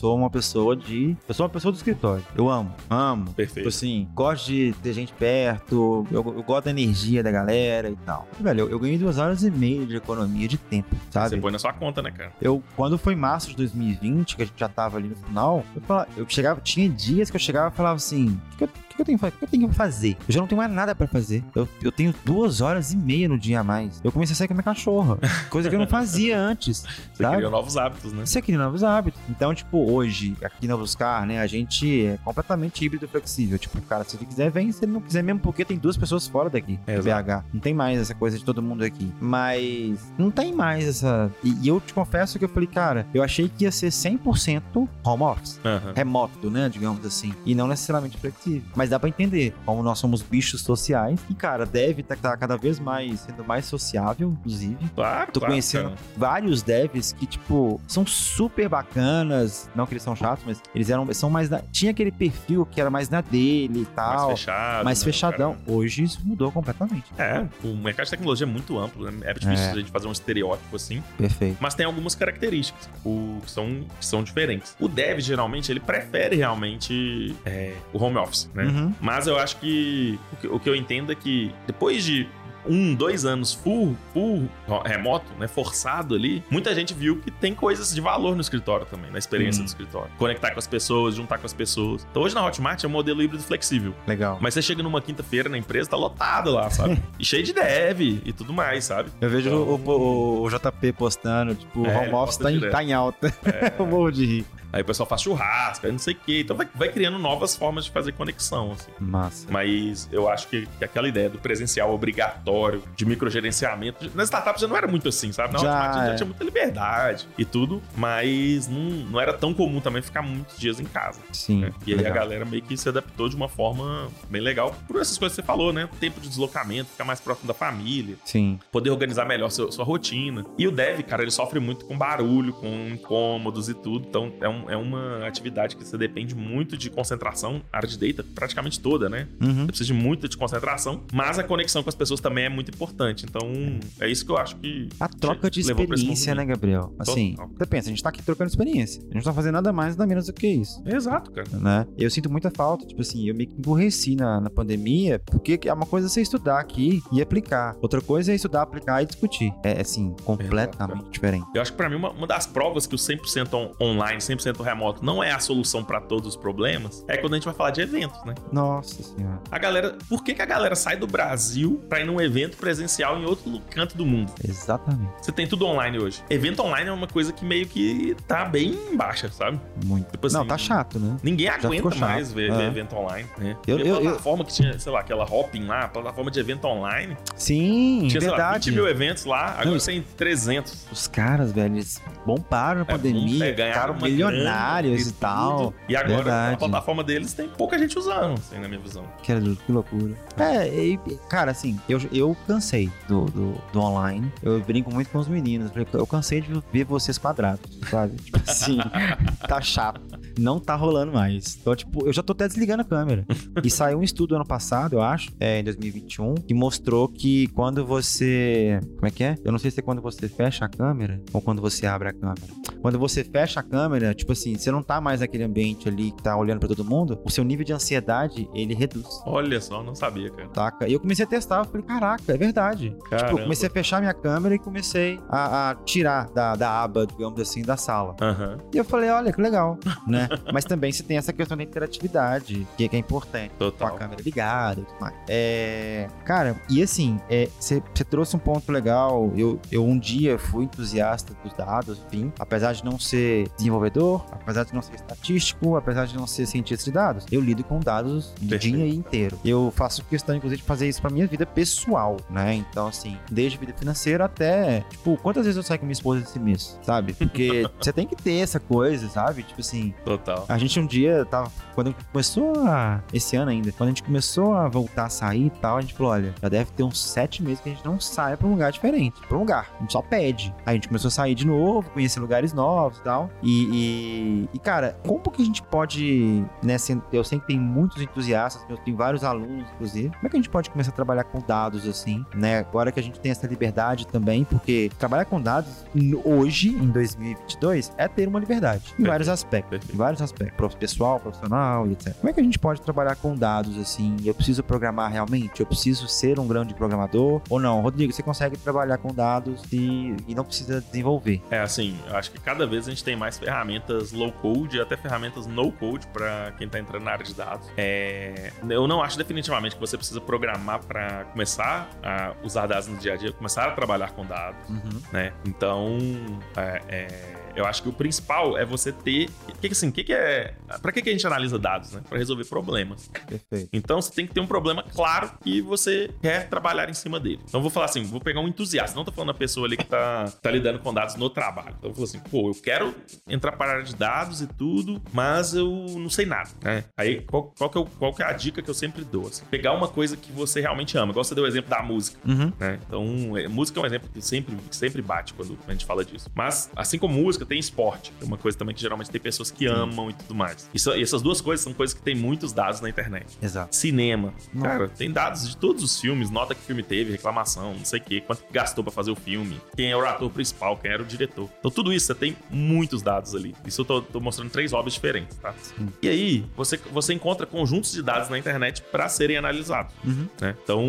Sou uma pessoa de. Eu sou uma pessoa do escritório. Eu amo, amo. Perfeito. Tipo assim, gosto de ter gente perto, eu, eu gosto da energia da galera e tal. Velho, eu, eu, ganhei duas horas e meia de economia de tempo, sabe? Você põe na sua conta, né, cara? Eu, quando foi março de 2020, que a gente já tava ali no final, eu, falava, eu chegava, tinha dias que eu chegava e falava assim: o que, que, que eu tenho que fazer? O que eu tenho que fazer? Eu já não tenho mais nada pra fazer. Eu, eu tenho duas horas e meia no dia a mais. Eu comecei a sair com a minha cachorra. Coisa que eu não fazia antes. Você sabe? criou novos hábitos, né? Você cria novos hábitos. Então, tipo, hoje, aqui na Buscar, né, a gente é completamente híbrido flexível. Tipo, o cara, se ele quiser, vem. Se ele não quiser, mesmo porque tem duas pessoas fora daqui, é, BH. Não tem mais essa coisa de todo mundo aqui. Mas não tem mais essa. E, e eu te confesso que eu falei, cara, eu achei que ia ser 100% home office. Uhum. Remoto, né, digamos assim. E não necessariamente flexível. Mas dá para entender como nós somos bichos sociais e, cara, deve estar tá cada vez mais sendo mais sociável, inclusive. Claro, Tô claro, conhecendo cara. vários devs que, tipo, são super bacanas, não que eles são chatos, mas eles eram são mais na, tinha aquele perfil que era mais na dele e tal, mais fechado, mais né, fechadão. Cara? Hoje isso mudou completamente. É, o mercado de tecnologia é muito amplo, né? É difícil é. a gente fazer um estereótipo assim. Perfeito. Mas tem algumas características o, que, são, que são diferentes. O dev geralmente ele prefere realmente é, o home office, né? Uhum. Mas eu acho que o, que eu entendo é que depois de um, dois anos full, full remoto, né? Forçado ali, muita gente viu que tem coisas de valor no escritório também, na experiência hum. do escritório. Conectar com as pessoas, juntar com as pessoas. Então hoje na Hotmart é um modelo híbrido flexível. Legal. Mas você chega numa quinta-feira na empresa, tá lotado lá, sabe? e cheio de dev e tudo mais, sabe? Eu vejo então... o, o, o, JP postando, tipo, o é, home office tá em, tá em, alta. É. Eu morro de rir. Aí o pessoal faz churrasco, aí não sei o quê. Então vai, vai, criando novas formas de fazer conexão, assim. Massa. Mas eu acho que, que, aquela ideia do presencial obrigatório, de microgerenciamento, nas startups já não era muito assim, sabe? Na já, já é. tinha muita liberdade e tudo, mas não, não era tão comum também ficar muitos dias em casa. Sim. Né? E legal. aí a galera meio que se adaptou de uma forma bem legal por essas coisas que você falou, né? Tempo de deslocamento, ficar mais próximo da família. Sim. Poder organizar melhor sua rotina. E o dev, cara, ele sofre muito com barulho, com incômodos e tudo. Então é um é uma atividade que você depende muito de concentração, área de data praticamente toda, né? Uhum. Você precisa de muita de concentração, mas a conexão com as pessoas também é muito importante. Então, é isso que eu acho que. A troca de experiência, né, Gabriel? Assim, Total. você pensa, a gente tá aqui trocando experiência. A gente não tá fazendo nada mais, nada menos do que isso. Exato, cara. Né? Eu sinto muita falta, tipo assim, eu me emburreci na, na pandemia, porque é uma coisa você estudar aqui e aplicar. Outra coisa é estudar, aplicar e discutir. É, assim, completamente Exato, diferente. Eu acho que pra mim, uma, uma das provas que o 100% on online, 100% remoto não é a solução para todos os problemas, é quando a gente vai falar de eventos, né? Nossa senhora. A galera, por que, que a galera sai do Brasil para ir num evento presencial em outro canto do mundo? Exatamente. Você tem tudo online hoje. Evento online é uma coisa que meio que tá bem baixa, sabe? Muito. Tipo assim, não, tá chato, né? Ninguém Já aguenta mais ver, é. evento online, né? Eu, eu, plataforma eu... que tinha, sei lá, aquela Hopping lá, plataforma de evento online. Sim, tinha, verdade. Sei lá, 20 mil eventos lá, agora não, tem 300. Os caras, velho, eles bombaram na é, pandemia, ficaram milionários milionários e tal. E agora Verdade. a plataforma deles tem pouca gente usando, assim, na minha visão. Que, que loucura. É, e, cara, assim, eu, eu cansei do, do, do, online. Eu brinco muito com os meninos. Eu cansei de ver vocês quadrados, sabe? Tipo assim, tá chato. Não tá rolando mais. Então, tipo, eu já tô até desligando a câmera. E saiu um estudo ano passado, eu acho, é, em 2021, que mostrou que quando você. Como é que é? Eu não sei se é quando você fecha a câmera ou quando você abre a câmera. Quando você fecha a câmera, tipo assim, você não tá mais naquele ambiente ali que tá olhando para todo mundo, o seu nível de ansiedade, ele reduz. Olha só, não sabia, cara. Taca. E eu comecei a testar, eu falei, caraca, é verdade. Caramba. Tipo, eu comecei a fechar minha câmera e comecei a, a tirar da, da aba, digamos assim, da sala. Uhum. E eu falei, olha, que legal, né? Mas também você tem essa questão da interatividade, que, que é importante. Total. Com a câmera ligada e tudo mais. É... Cara, e assim, é, você trouxe um ponto legal. Eu, eu um dia fui entusiasta dos dados, enfim, apesar de não ser desenvolvedor, apesar de não ser estatístico, apesar de não ser cientista de dados, eu lido com dados o dia inteiro. Eu faço questão, inclusive, de fazer isso pra minha vida pessoal, né? Então, assim, desde vida financeira até, tipo, quantas vezes eu saio com minha esposa esse mês, sabe? Porque você tem que ter essa coisa, sabe? Tipo assim. Total. A gente um dia tava. Quando a gente começou a. Esse ano ainda, quando a gente começou a voltar a sair e tal, a gente falou: olha, já deve ter uns sete meses que a gente não sai pra um lugar diferente. Pra um lugar. A gente só pede. Aí a gente começou a sair de novo, conhecer lugares novos e tal. E, e, e cara, como que a gente pode, né, eu sei que tem muitos entusiastas, eu tenho vários alunos, inclusive, como é que a gente pode começar a trabalhar com dados, assim, né, agora que a gente tem essa liberdade também, porque trabalhar com dados hoje, em 2022, é ter uma liberdade, em vários aspectos, vários aspectos, pessoal, profissional e etc. Como é que a gente pode trabalhar com dados, assim, eu preciso programar realmente, eu preciso ser um grande programador, ou não? Rodrigo, você consegue trabalhar com dados e, e não precisa desenvolver? É, assim, eu acho que cada vez a gente tem mais ferramentas low code, até ferramentas no code para quem está entrando na área de dados. É, eu não acho definitivamente que você precisa programar para começar a usar dados no dia a dia, começar a trabalhar com dados, uhum. né? Então, é, é eu acho que o principal é você ter. Que, assim, que, que é. Pra que, que a gente analisa dados, né? Pra resolver problemas. Perfeito. Então você tem que ter um problema claro e você quer trabalhar em cima dele. Então vou falar assim: vou pegar um entusiasta. Não tô falando a pessoa ali que tá, tá lidando com dados no trabalho. Então eu vou assim: pô, eu quero entrar para a área de dados e tudo, mas eu não sei nada, né? Aí qual, qual, que, é, qual que é a dica que eu sempre dou? Assim, pegar uma coisa que você realmente ama. Igual você deu o exemplo da música, uhum. né? Então, é, música é um exemplo que sempre, que sempre bate quando a gente fala disso. Mas, assim como música, música tem esporte. É uma coisa também que geralmente tem pessoas que Sim. amam e tudo mais. Isso, e essas duas coisas são coisas que tem muitos dados na internet. Exato. Cinema. Não. Cara, tem dados de todos os filmes, nota que o filme teve, reclamação, não sei o quê, quanto gastou para fazer o filme, quem é o ator principal, quem era o diretor. Então tudo isso, você tem muitos dados ali. Isso eu tô, tô mostrando três obras diferentes, tá? Sim. E aí, você, você encontra conjuntos de dados na internet para serem analisados. Uhum. Né? Então,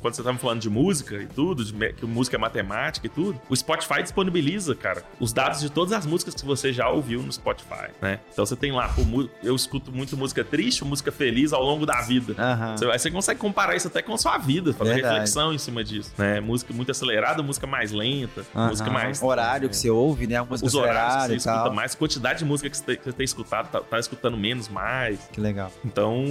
quando você tava falando de música e tudo, de, que música é matemática e tudo, o Spotify disponibiliza, cara, os dados de todas as músicas que você já ouviu no Spotify, né? Então você tem lá, pô, eu escuto muito música triste, música feliz ao longo da vida. Uhum. Você, você consegue comparar isso até com a sua vida, fazer Verdade. reflexão em cima disso, né? Música muito acelerada, música mais lenta, uhum. música mais... Horário que você ouve, né? A música Os horários que você escuta mais, quantidade de música que você, que você tem escutado, tá, tá escutando menos, mais. Que legal. Então,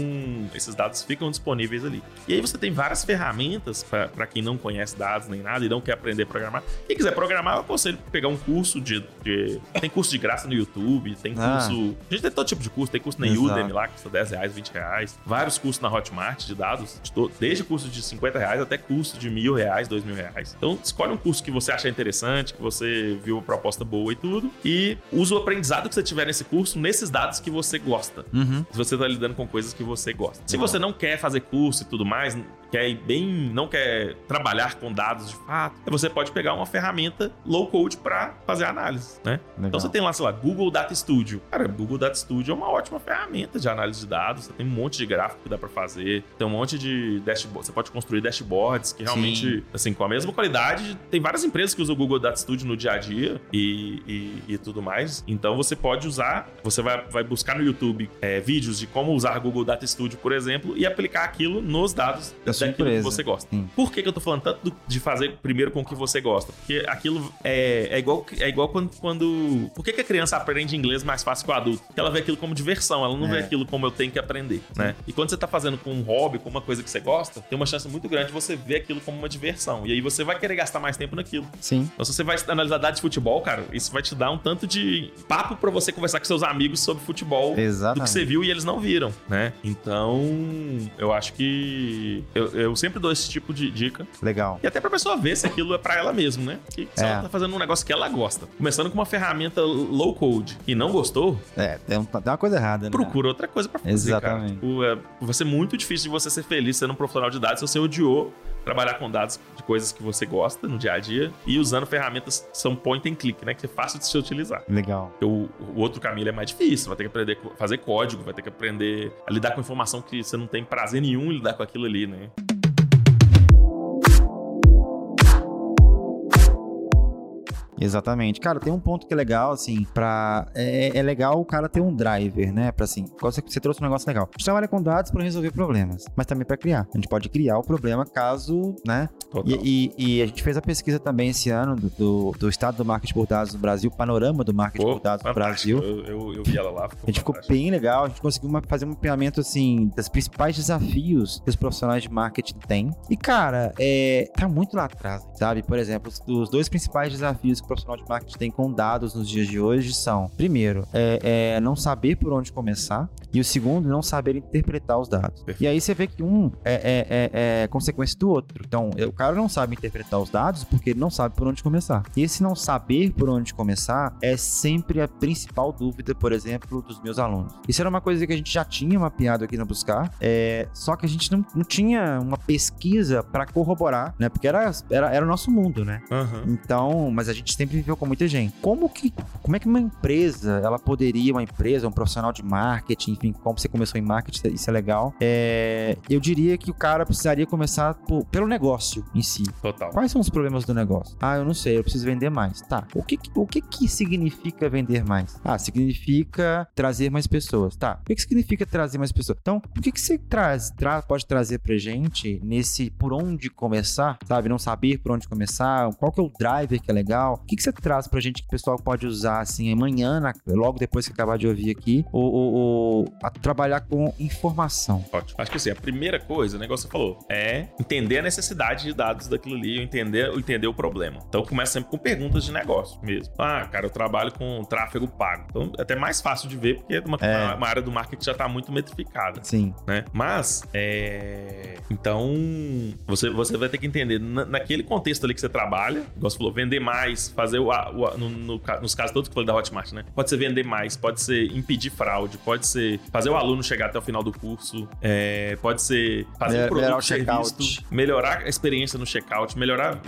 esses dados ficam disponíveis ali. E aí você tem várias ferramentas para quem não conhece dados nem nada e não quer aprender a programar. Quem quiser programar, eu aconselho pegar um curso de, de... Tem curso de graça no YouTube, tem ah. curso... Ah. A gente tem todo tipo de curso, tem curso na Exato. Udemy lá, que custa 10 reais, 20 reais. Vários cursos na Hotmart de dados, de todo... desde curso de 50 reais até curso de mil reais, dois mil reais. Então, escolhe um curso que você acha interessante, que você viu uma proposta boa e tudo, e usa o aprendizado que você tiver nesse curso nesses dados que você gosta. Uhum. Se você está lidando com coisas que você gosta. Se você não quer fazer curso e tudo mais, quer ir bem, não quer trabalhar com dados de fato, você pode pegar uma ferramenta low code para fazer análise, né? Então você tem lá, sei lá, Google Data Studio. Cara, Google Data Studio é uma ótima ferramenta de análise de dados. Você tem um monte de gráfico que dá para fazer, tem um monte de dashboard, você pode construir dashboards que realmente, Sim. assim, com a mesma qualidade, tem várias empresas que usam o Google Data Studio no dia a dia e, e, e tudo mais. Então você pode usar, você vai, vai buscar no YouTube é, vídeos de como usar Google Data Studio, por exemplo, e aplicar aquilo nos dados daquilo que você gosta. Sim. Por que, que eu tô falando tanto de fazer primeiro com o que você gosta? Porque aquilo é, é igual, é igual quando, quando. Por que, que a criança aprende inglês mais fácil que o adulto? Porque ela vê aquilo como diversão, ela não é. vê aquilo como eu tenho que aprender, né? E quando você tá fazendo com um hobby, com uma coisa que você gosta, tem uma chance muito grande de você ver aquilo como uma diversão. E aí você vai querer gastar mais tempo naquilo. Sim. Então, se você vai analisar dados de futebol, cara, isso vai te dar um tanto de papo para você conversar com seus amigos sobre futebol Exatamente. do que você viu e eles não viram, né? Então, eu acho que eu, eu sempre sempre dou esse tipo de dica. Legal. E até pra pessoa ver se aquilo é pra ela mesmo, né? Que se é. ela tá fazendo um negócio que ela gosta. Começando com uma ferramenta low code e não gostou. É, tem, uma coisa errada, né? Procura outra coisa pra fazer. Exatamente. Cara. Tipo, é, vai ser muito difícil de você ser feliz sendo um profissional de dados se você odiou trabalhar com dados de coisas que você gosta no dia a dia e usando ferramentas que são point and click, né? Que é fácil de se utilizar. Legal. O, o outro caminho é mais difícil, vai ter que aprender a fazer código, vai ter que aprender a lidar com informação que você não tem prazer nenhum em lidar com aquilo ali, né? Exatamente. Cara, tem um ponto que é legal, assim, pra. É, é legal o cara ter um driver, né? Pra assim, você, você trouxe um negócio legal. A gente trabalha com dados para resolver problemas, mas também para criar. A gente pode criar o problema caso, né? E, e, e, a gente fez a pesquisa também esse ano do, do, do, estado do marketing por dados no Brasil, panorama do marketing Pô, por dados no Brasil. Eu, eu, eu, vi ela lá. A gente ficou bem legal, a gente conseguiu uma, fazer um mapeamento, assim, das principais desafios que os profissionais de marketing têm. E, cara, é, tá muito lá atrás, sabe? Por exemplo, os, os dois principais desafios que profissional de marketing tem com dados nos dias de hoje são, primeiro, é, é não saber por onde começar, e o segundo, não saber interpretar os dados. Perfeito. E aí você vê que um é, é, é, é, consequência do outro. Então, o cara não sabe interpretar os dados porque ele não sabe por onde começar. E esse não saber por onde começar é sempre a principal dúvida, por exemplo, dos meus alunos. Isso era uma coisa que a gente já tinha mapeado aqui na Buscar, é, só que a gente não, não tinha uma pesquisa para corroborar, né? Porque era, era, era o nosso mundo, né? Uhum. Então, mas a gente sempre viveu com muita gente. Como que, como é que uma empresa, ela poderia, uma empresa, um profissional de marketing, enfim, como você começou em marketing, isso é legal. É, eu diria que o cara precisaria começar por, pelo negócio em si. Total. Quais são os problemas do negócio? Ah, eu não sei, eu preciso vender mais. Tá. O que, o que que significa vender mais? Ah, significa trazer mais pessoas. Tá. O que, que significa trazer mais pessoas? Então, o que que você traz, tra pode trazer pra gente nesse por onde começar, sabe? Não saber por onde começar, qual que é o driver que é legal? O que que você traz pra gente que o pessoal pode usar assim amanhã, na, logo depois que acabar de ouvir aqui, ou, ou, ou a trabalhar com informação? Ótimo. Acho que assim, a primeira coisa, o negócio que você falou, é entender a necessidade de dados daquilo ali, entender, entender o problema. Então começa sempre com perguntas de negócio mesmo. Ah, cara, eu trabalho com tráfego pago. Então é até mais fácil de ver, porque uma, é. uma área do marketing já está muito metrificada. Sim. Né? Mas, é... então, você, você vai ter que entender, na, naquele contexto ali que você trabalha, igual você falou, vender mais, fazer o, o no, no, nos casos todos que falei da Hotmart, né? Pode ser vender mais, pode ser impedir fraude, pode ser fazer o aluno chegar até o final do curso, é, pode ser fazer o produto ser visto, melhorar a experiência no checkout, melhorar,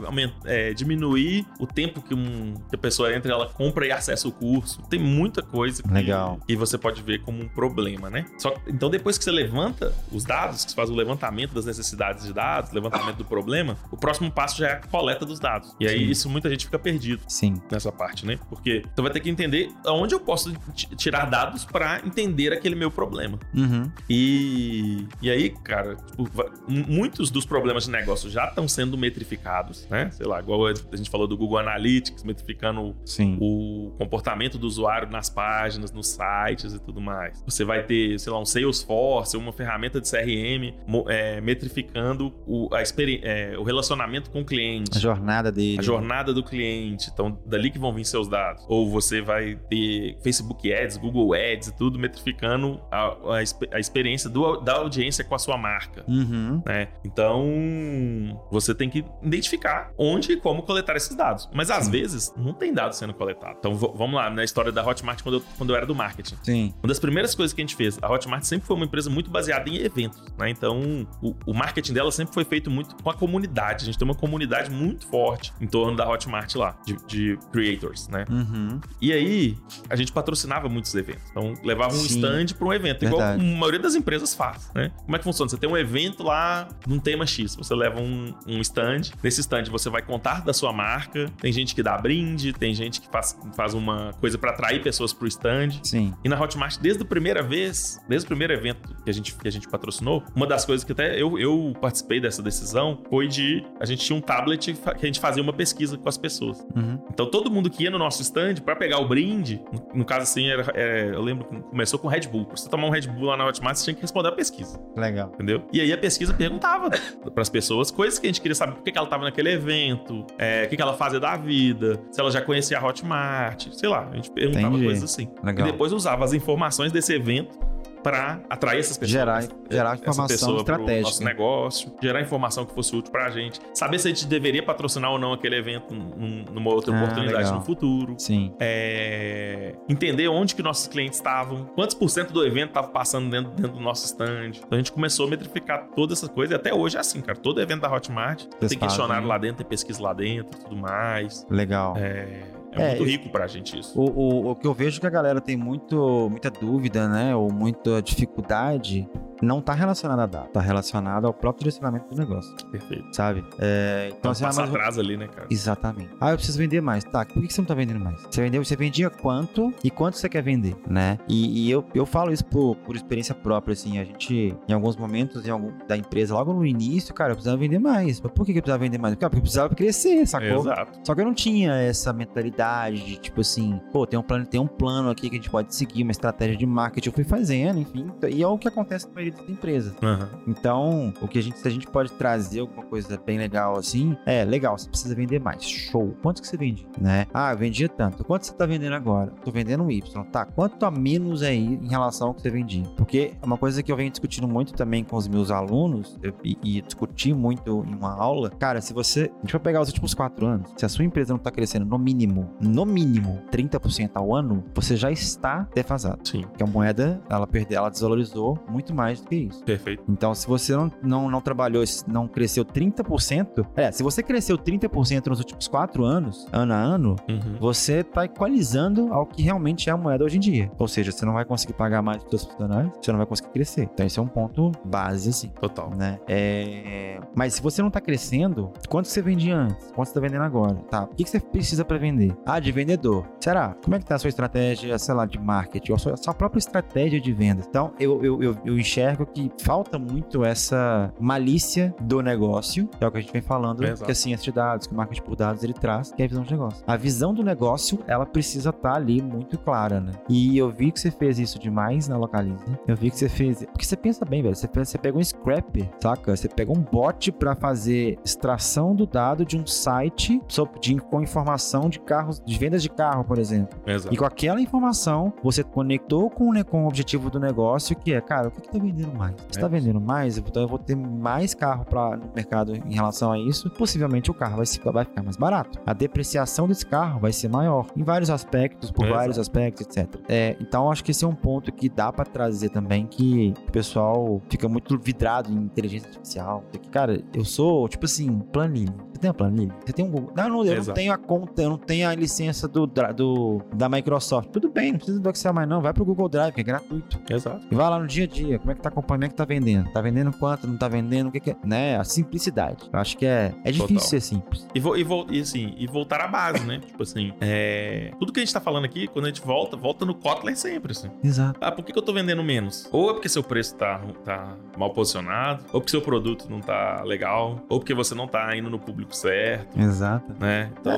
é, diminuir o tempo que, um, que a pessoa entra, ela compra e acessa o curso. Tem muita coisa que, Legal. que você pode ver como um problema, né? Só, então, depois que você levanta os dados, que você faz o levantamento das necessidades de dados, levantamento do problema, o próximo passo já é a coleta dos dados. E aí, Sim. isso muita gente fica perdido Sim. nessa parte, né? Porque você vai ter que entender aonde eu posso tirar dados para entender aquele meu problema. Uhum. E, e aí, cara, tipo, muitos dos problemas de negócio já estão sendo metrificados, né? Sei lá, igual a gente falou do Google Analytics, metrificando Sim. o comportamento do usuário nas páginas, nos sites e tudo mais. Você vai ter, sei lá, um Salesforce, uma ferramenta de CRM é, metrificando o, a é, o relacionamento com o cliente. A jornada dele. A jornada do cliente. Então, dali que vão vir seus dados. Ou você vai ter Facebook Ads, Google Ads e tudo metrificando a, a, a experiência do, da audiência com a sua marca. Uhum. Né? Então, você tem que identificar onde e como coletar esses dados. Mas às Sim. vezes não tem dados sendo coletados. Então vamos lá, na história da Hotmart quando eu, quando eu era do marketing. Sim. Uma das primeiras coisas que a gente fez, a Hotmart sempre foi uma empresa muito baseada em eventos, né? Então o, o marketing dela sempre foi feito muito com a comunidade. A gente tem uma comunidade muito forte em torno da Hotmart lá, de, de creators, né? Uhum. E aí a gente patrocinava muitos eventos. Então levava um Sim. stand para um evento, Verdade. igual a maioria das empresas faz, né? Como é que funciona? Você tem um evento lá num tema X, você leva um, um stand. Nesse stand você vai contar da sua marca. Tem gente que dá brinde, tem gente que faz, faz uma coisa para atrair pessoas pro stand. Sim. E na Hotmart, desde a primeira vez, desde o primeiro evento que a gente, que a gente patrocinou, uma das coisas que até eu, eu participei dessa decisão foi de. A gente tinha um tablet que a gente fazia uma pesquisa com as pessoas. Uhum. Então todo mundo que ia no nosso stand para pegar o brinde, no, no caso assim, era, é, eu lembro que começou com Red Bull. Pra você tomar um Red Bull lá na Hotmart, você tinha que responder a pesquisa. Legal. Entendeu? E aí a pesquisa perguntava para as pessoas coisas que a gente queria saber por que, que ela estava naquele evento, é, o que, que ela fazia da vida, se ela já conhecia a Hotmart, sei lá, a gente perguntava Entendi. coisas assim. Legal. E depois usava as informações desse evento para atrair essas pessoas. Gerar, gerar informação estratégica. nosso negócio, gerar informação que fosse útil para a gente, saber se a gente deveria patrocinar ou não aquele evento num, numa outra ah, oportunidade legal. no futuro. Sim. É, entender onde que nossos clientes estavam, quantos por cento do evento estava passando dentro, dentro do nosso stand. Então a gente começou a metrificar todas essas coisas e até hoje é assim, cara. Todo evento da Hotmart tem questionário lá dentro, tem pesquisa lá dentro e tudo mais. Legal. É... É, é muito rico pra gente isso. O, o, o que eu vejo é que a galera tem muito, muita dúvida, né? Ou muita dificuldade não está relacionado a data, está relacionado ao próprio direcionamento do negócio. Perfeito. Sabe? É, então, você passa atrás ali, né, cara? Exatamente. Ah, eu preciso vender mais. Tá, por que você não está vendendo mais? Você vendeu, você vendia quanto e quanto você quer vender, né? E, e eu, eu falo isso por, por experiência própria, assim, a gente, em alguns momentos em algum, da empresa, logo no início, cara, eu precisava vender mais. Mas por que, que eu precisava vender mais? Porque eu precisava crescer, sacou? Exato. Só que eu não tinha essa mentalidade de, tipo assim, pô, tem um plano, tem um plano aqui que a gente pode seguir, uma estratégia de marketing. Eu fui fazendo, enfim. E é o que acontece na maioria das empresas. Uhum. Então, o que a gente, se a gente pode trazer alguma coisa bem legal assim, é legal, você precisa vender mais. Show. Quanto que você vende? Né? Ah, eu vendia tanto. Quanto você tá vendendo agora? Tô vendendo um Y. Tá, quanto a menos aí em relação ao que você vendia? Porque é uma coisa que eu venho discutindo muito também com os meus alunos eu, e, e discuti muito em uma aula, cara, se você. A gente vai pegar os últimos quatro anos, se a sua empresa não tá crescendo no mínimo, no mínimo 30% ao ano, você já está defasado. Sim. Porque a moeda, ela perdeu, ela desvalorizou muito mais do que isso. Perfeito. Então, se você não, não, não trabalhou, não cresceu 30%, é, se você cresceu 30% nos últimos quatro anos, ano a ano, uhum. você está equalizando ao que realmente é a moeda hoje em dia. Ou seja, você não vai conseguir pagar mais para seus funcionários, você não vai conseguir crescer. Então, esse é um ponto base, assim. Total. Né? É... Mas se você não está crescendo, quanto você vendia antes? Quanto você está vendendo agora? Tá. O que, que você precisa para vender? Ah, de vendedor. Será? Como é que tá a sua estratégia, sei lá, de marketing? Ou a sua, a sua própria estratégia de vendas? Então, eu, eu, eu, eu enxergo que falta muito essa malícia do negócio, que é o que a gente vem falando, é que a ciência de dados, que o marketing por dados ele traz, que é a visão de negócio. A visão do negócio, ela precisa estar tá ali muito clara, né? E eu vi que você fez isso demais na Localize. Eu vi que você fez. Porque você pensa bem, velho. Você, você pega um scrapper, saca? Você pega um bot para fazer extração do dado de um site de, com informação de carro carros, de vendas de carro, por exemplo. Exato. E com aquela informação, você conectou com, né, com o objetivo do negócio, que é, cara, o que, que tá vendendo mais? Se é. tá vendendo mais, então eu vou ter mais carro para no mercado em relação a isso. Possivelmente o carro vai, vai ficar mais barato. A depreciação desse carro vai ser maior em vários aspectos, por Exato. vários aspectos, etc. É, então acho que esse é um ponto que dá para trazer também que o pessoal fica muito vidrado em inteligência artificial. Porque, cara, eu sou, tipo assim, planilha. Tem a planilha? Você tem um Google? Não, não eu não tenho a conta, eu não tenho a licença do, do, da Microsoft. Tudo bem, não precisa do Excel mais não. Vai pro Google Drive, que é gratuito. Exato. E vai lá no dia a dia. Como é que tá acompanhando? Como é que tá vendendo? Tá vendendo quanto? Não tá vendendo? O que, que é? Né? A simplicidade. Eu acho que é, é difícil Total. ser simples. E, vo, e, vo, e, assim, e voltar à base, né? tipo assim, é... tudo que a gente tá falando aqui, quando a gente volta, volta no Kotler sempre, assim. Exato. Ah, por que, que eu tô vendendo menos? Ou é porque seu preço tá, tá mal posicionado, ou porque seu produto não tá legal, ou porque você não tá indo no público certo. Exato. Né? Então,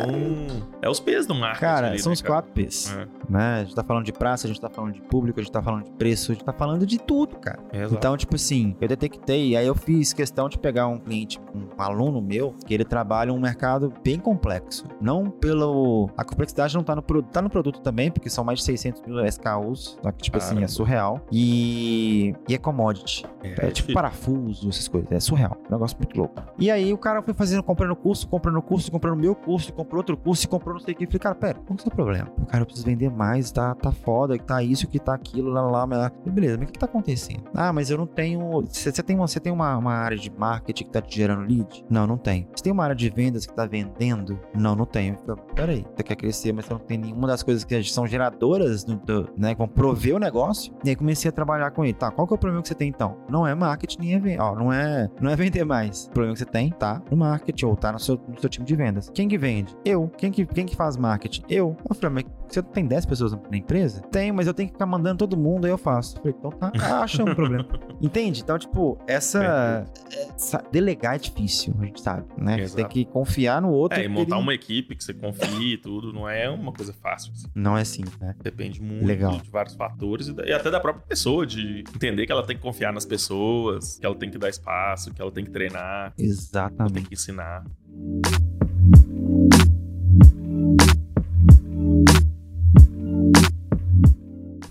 é, os P's do marketing. Cara, ali, são né, os quatro P's. É. Né? A gente tá falando de praça, a gente tá falando de público, a gente tá falando de preço, a gente tá falando de tudo, cara. Exato. Então, tipo assim, eu detectei, aí eu fiz questão de pegar um cliente, um aluno meu, que ele trabalha um mercado bem complexo. Não pelo. A complexidade não tá no produto, tá no produto também, porque são mais de 600 mil SKUs, só que, tipo Caramba. assim, é surreal. E, e é commodity. É, é tipo parafuso, essas coisas. É surreal. É um negócio muito louco. E aí o cara foi fazendo, comprando curso, comprando curso, comprando meu curso, comprou outro curso comprou não sei o que. Eu falei, cara, pera, qual que é o problema? Cara precisa vender mais, tá, tá foda, tá isso, que tá aquilo, lá, lá, lá. Beleza, mas o que, tá acontecendo? Ah, mas eu não tenho. Você tem, uma, tem uma, uma área de marketing que tá te gerando lead? Não, não tem. Você tem uma área de vendas que tá vendendo? Não, não tenho. Peraí, você quer crescer, mas você não tem nenhuma das coisas que são geradoras, do, do, né? Que vão prover o negócio. E aí comecei a trabalhar com ele. Tá, qual que é o problema que você tem então? Não é marketing, nem é. Ó, não é, não é vender mais. O problema que você tem tá no marketing ou tá no seu, no seu time de vendas. Quem que vende? Eu. Quem que, quem que faz marketing? Eu. Eu falei, mas você tem 10 pessoas na empresa? Tem, mas eu tenho que ficar mandando todo mundo, aí eu faço. Falei, então tá, acha um problema. Entende? Então, tipo, essa, essa, Delegar é difícil, a gente sabe, né? Exato. Você tem que confiar no outro. É, e montar ele... uma equipe que você confie e tudo, não é uma coisa fácil. Assim. Não é simples, né? Depende muito Legal. de vários fatores e, e até da própria pessoa, de entender que ela tem que confiar nas pessoas, que ela tem que dar espaço, que ela tem que treinar. Exatamente. Ela tem que ensinar.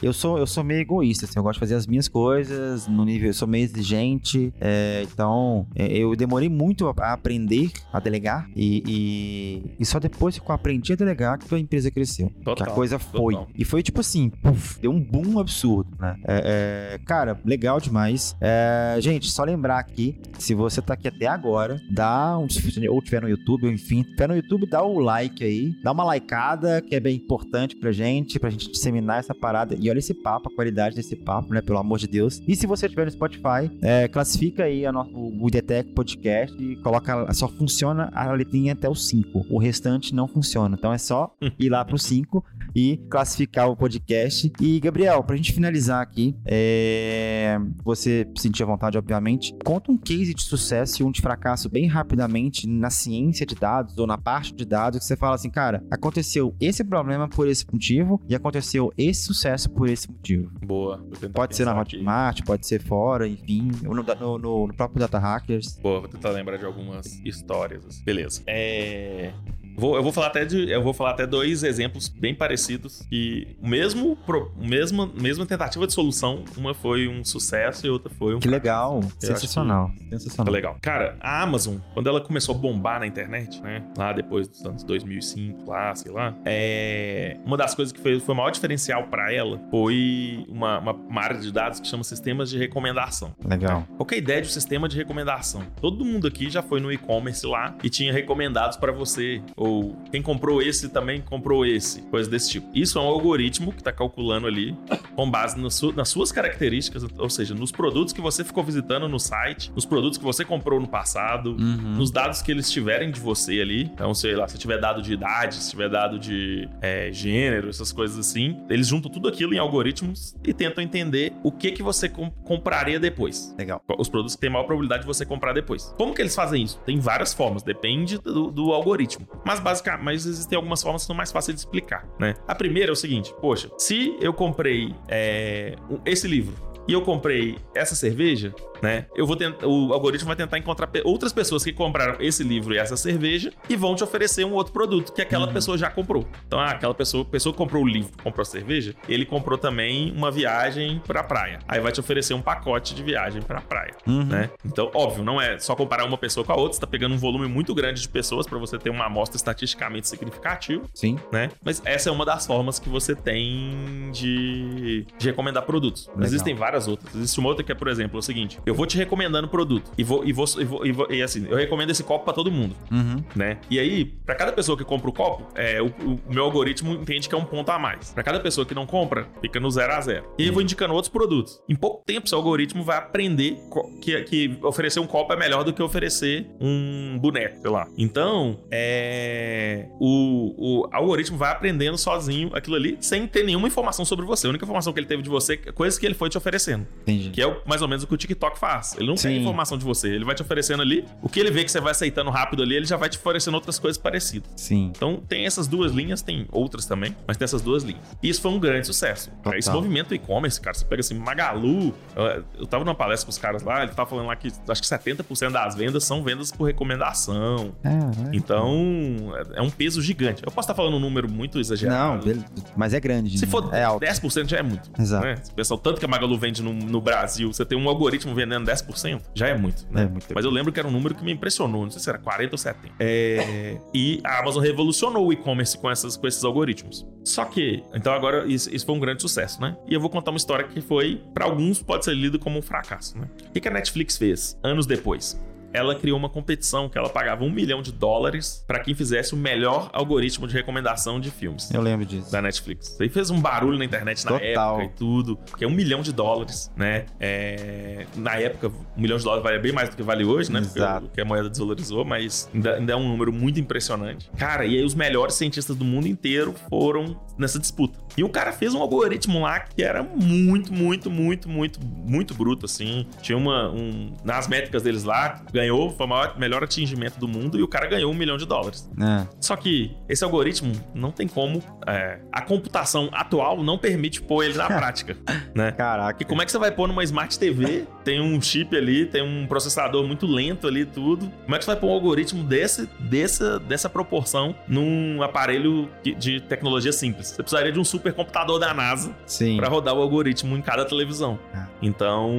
Eu sou, eu sou meio egoísta, assim, eu gosto de fazer as minhas coisas no nível, eu sou meio exigente, é, então é, eu demorei muito a, aprender a delegar e, e, e, só depois que eu aprendi a delegar que a empresa cresceu. Total, que a coisa foi. Total. E foi tipo assim, puff, deu um boom absurdo, né? É, é cara, legal demais. É, gente, só lembrar aqui, se você tá aqui até agora, dá um, ou tiver no YouTube, ou enfim, tiver no YouTube, dá o like aí, dá uma likeada, que é bem importante pra gente, pra gente disseminar essa parada. E olha esse papo, a qualidade desse papo, né? Pelo amor de Deus. E se você estiver no Spotify, é, classifica aí a nosso, o IDTech Podcast e coloca. Só funciona a letrinha até o 5. O restante não funciona. Então é só ir lá pro 5 e classificar o podcast. E, Gabriel, pra gente finalizar aqui, é... você sentir a vontade, obviamente, conta um case de sucesso e um de fracasso bem rapidamente na ciência de dados ou na parte de dados que você fala assim, cara, aconteceu esse problema por esse motivo e aconteceu esse sucesso por esse motivo. Boa. Pode ser na Hotmart, aqui. pode ser fora, enfim, ou no, no, no, no próprio Data Hackers. Boa, vou tentar lembrar de algumas histórias. Assim. Beleza. É... Vou, eu vou falar até de, eu vou falar até dois exemplos bem parecidos que o mesmo, pro, mesmo mesma tentativa de solução, uma foi um sucesso e outra foi um Que legal, sensacional, sensacional. legal. Cara, a Amazon, quando ela começou a bombar na internet, né, lá depois dos anos 2005, lá, sei lá, é, uma das coisas que foi, foi o maior diferencial para ela foi uma, uma, uma, área de dados que chama sistemas de recomendação. Legal. Qual é a ideia de um sistema de recomendação? Todo mundo aqui já foi no e-commerce lá e tinha recomendados para você ou quem comprou esse também comprou esse, coisa desse tipo. Isso é um algoritmo que está calculando ali com base su nas suas características, ou seja, nos produtos que você ficou visitando no site, nos produtos que você comprou no passado, uhum. nos dados que eles tiverem de você ali. Então, sei lá, se tiver dado de idade, se tiver dado de é, gênero, essas coisas assim, eles juntam tudo aquilo em algoritmos e tentam entender o que que você comp compraria depois. Legal. Os produtos que têm maior probabilidade de você comprar depois. Como que eles fazem isso? Tem várias formas, depende do, do algoritmo. Mas basicamente, mas existem algumas formas que são mais fáceis de explicar, né? A primeira é o seguinte: poxa, se eu comprei é, esse livro e eu comprei essa cerveja, né? Eu vou tentar, o algoritmo vai tentar encontrar outras pessoas que compraram esse livro e essa cerveja e vão te oferecer um outro produto que aquela uhum. pessoa já comprou. Então, ah, aquela pessoa, pessoa que comprou o livro, comprou a cerveja, ele comprou também uma viagem pra praia. Aí vai te oferecer um pacote de viagem pra praia, uhum. né? Então, óbvio, não é só comparar uma pessoa com a outra, você tá pegando um volume muito grande de pessoas para você ter uma amostra estatisticamente significativa. Sim. Né? Mas essa é uma das formas que você tem de, de recomendar produtos. Legal. Existem várias outras. Existe uma outra que é, por exemplo, é o seguinte: eu vou te recomendando produto e vou e vou e, vou, e, vou, e assim, eu recomendo esse copo para todo mundo, uhum. né? E aí, para cada pessoa que compra o copo, é, o, o, meu algoritmo entende que é um ponto a mais. Para cada pessoa que não compra, fica no zero a zero. E aí eu vou indicando outros produtos. Em pouco tempo, seu algoritmo vai aprender que, que oferecer um copo é melhor do que oferecer um boneco, sei lá. Então, é, o, o algoritmo vai aprendendo sozinho aquilo ali, sem ter nenhuma informação sobre você. A única informação que ele teve de você é coisas que ele foi te oferecendo. Entendi. Que é o, mais ou menos o que o TikTok faz. Ele não Sim. tem informação de você. Ele vai te oferecendo ali. O que ele vê que você vai aceitando rápido ali, ele já vai te oferecendo outras coisas parecidas. Sim. Então, tem essas duas linhas, tem outras também, mas tem essas duas linhas. E isso foi um grande sucesso. Total. Esse movimento e-commerce, cara, você pega assim, Magalu. Eu, eu tava numa palestra com os caras lá, ele tava falando lá que acho que 70% das vendas são vendas por recomendação. É, é. Então, é, um peso gigante. Eu posso estar falando um número muito exagerado. Não, mas é grande. Se né? for é alto. 10% já é muito. Exato. Né? Se pessoal, tanto que a Magalu vende no, no, Brasil, você tem um algoritmo vendendo 10%, já é muito. Né? É muito. Mas eu lembro que era um número que me impressionou. Não sei se era 40 ou 70. É... e a Amazon revolucionou o e-commerce com, essas, com esses algoritmos. Só que, então agora isso, isso, foi um grande sucesso, né? E eu vou contar uma história que foi, para alguns, pode ser lido como um fracasso, né? O que a Netflix fez anos depois? Ela criou uma competição que ela pagava um milhão de dólares para quem fizesse o melhor algoritmo de recomendação de filmes. Eu lembro disso. Da Netflix. Isso aí fez um barulho na internet na Total. época e tudo. Que é um milhão de dólares, né? É... Na época, um milhão de dólares valia bem mais do que vale hoje, né? Exato. Porque a moeda desvalorizou, mas ainda, ainda é um número muito impressionante. Cara, e aí os melhores cientistas do mundo inteiro foram nessa disputa. E o cara fez um algoritmo lá que era muito, muito, muito, muito, muito bruto, assim. Tinha uma. Um... Nas métricas deles lá, ganhou, foi o maior, melhor atingimento do mundo e o cara ganhou um milhão de dólares. É. Só que esse algoritmo não tem como. É, a computação atual não permite pôr ele na prática, né? Caraca. E como é que você vai pôr numa Smart TV? Tem um chip ali, tem um processador muito lento ali, tudo. Como é que você vai pôr um algoritmo desse, dessa, dessa proporção num aparelho de tecnologia simples? Você precisaria de um supercomputador da NASA para rodar o algoritmo em cada televisão. É. Então,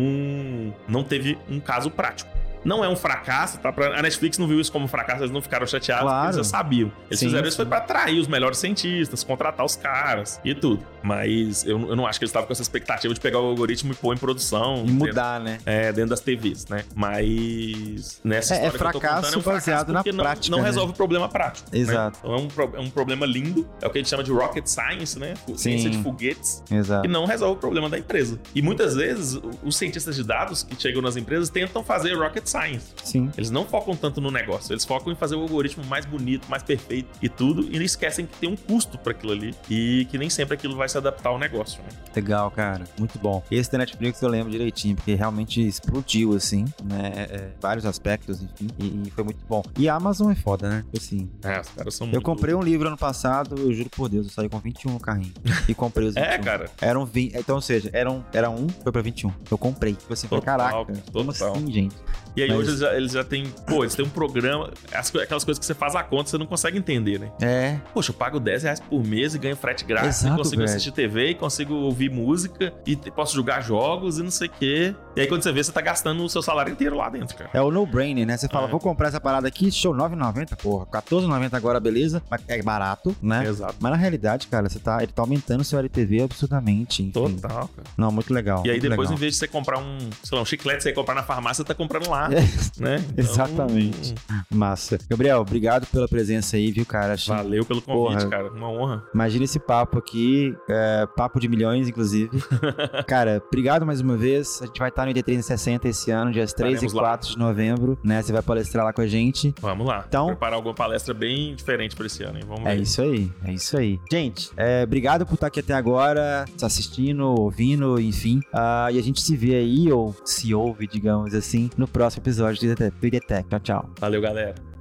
não teve um caso prático. Não é um fracasso, tá? A Netflix não viu isso como um fracasso, eles não ficaram chateados, claro. eles já sabiam. Eles sim, fizeram isso foi pra atrair os melhores cientistas, contratar os caras e tudo. Mas eu, eu não acho que eles estavam com essa expectativa de pegar o algoritmo e pôr em produção. E mudar, né? É, dentro das TVs, né? Mas nessa é, é fracasso, é um fracasso baseado na não, prática. Não né? resolve o problema prático. Né? Exato. Né? Então é um, é um problema lindo, é o que a gente chama de rocket science, né? Ciência de foguetes. Exato. E não resolve o problema da empresa. E muitas vezes os cientistas de dados que chegam nas empresas tentam fazer rocket science. Sim. Eles não focam tanto no negócio, eles focam em fazer o algoritmo mais bonito, mais perfeito e tudo, e esquecem que tem um custo para aquilo ali e que nem sempre aquilo vai se adaptar ao negócio. Né? Legal, cara, muito bom. Esse da Netflix eu lembro direitinho, porque realmente explodiu, assim, né? É, vários aspectos, enfim, e, e, foi muito bom. E a Amazon é foda, né? Assim. É, os caras são Eu comprei um livro ano passado, eu juro por Deus, eu saí com 21 no carrinho. E comprei os 21. é, cara. Eram 20. Então, ou seja, eram, era um, foi pra 21. Eu comprei. Tipo assim, total, caraca, total. como assim, gente? E aí Mas... hoje eles já, eles já têm, pô, eles têm um programa, aquelas coisas que você faz a conta, você não consegue entender, né? É. Poxa, eu pago 10 reais por mês e ganho frete grátis, Exato, e consigo velho. assistir TV, e consigo ouvir música, e posso jogar jogos e não sei o quê. E aí quando você vê, você tá gastando o seu salário inteiro lá dentro, cara. É o no-brainer, né? Você fala, é. vou comprar essa parada aqui, show, 9,90, porra. 14,90 agora, beleza. É barato, né? Exato. Mas na realidade, cara, você tá, ele tá aumentando o seu LTV absurdamente. Enfim. Total, cara. Não, muito legal. E aí depois, legal. em vez de você comprar um, sei lá, um chiclete, você comprar na farmácia, você tá comprando lá, é. né? Então... Exatamente. Massa. Gabriel, obrigado pela presença aí, viu, cara? Valeu pelo convite, Porra, cara. Uma honra. Imagina esse papo aqui, é, papo de milhões, inclusive. cara, obrigado mais uma vez. A gente vai estar no ID360 esse ano, dias 3 Estaremos e 4 lá. de novembro, né? Você vai palestrar lá com a gente. Vamos lá. Então, preparar alguma palestra bem diferente para esse ano, hein? Vamos é ver. É isso aí, é isso aí. Gente, é, obrigado por estar aqui até agora, assistindo, ouvindo, enfim. Uh, e a gente se vê aí, ou se ouve, digamos assim, no próximo episódio do IDTech. Tchau, tchau. Valeu, galera.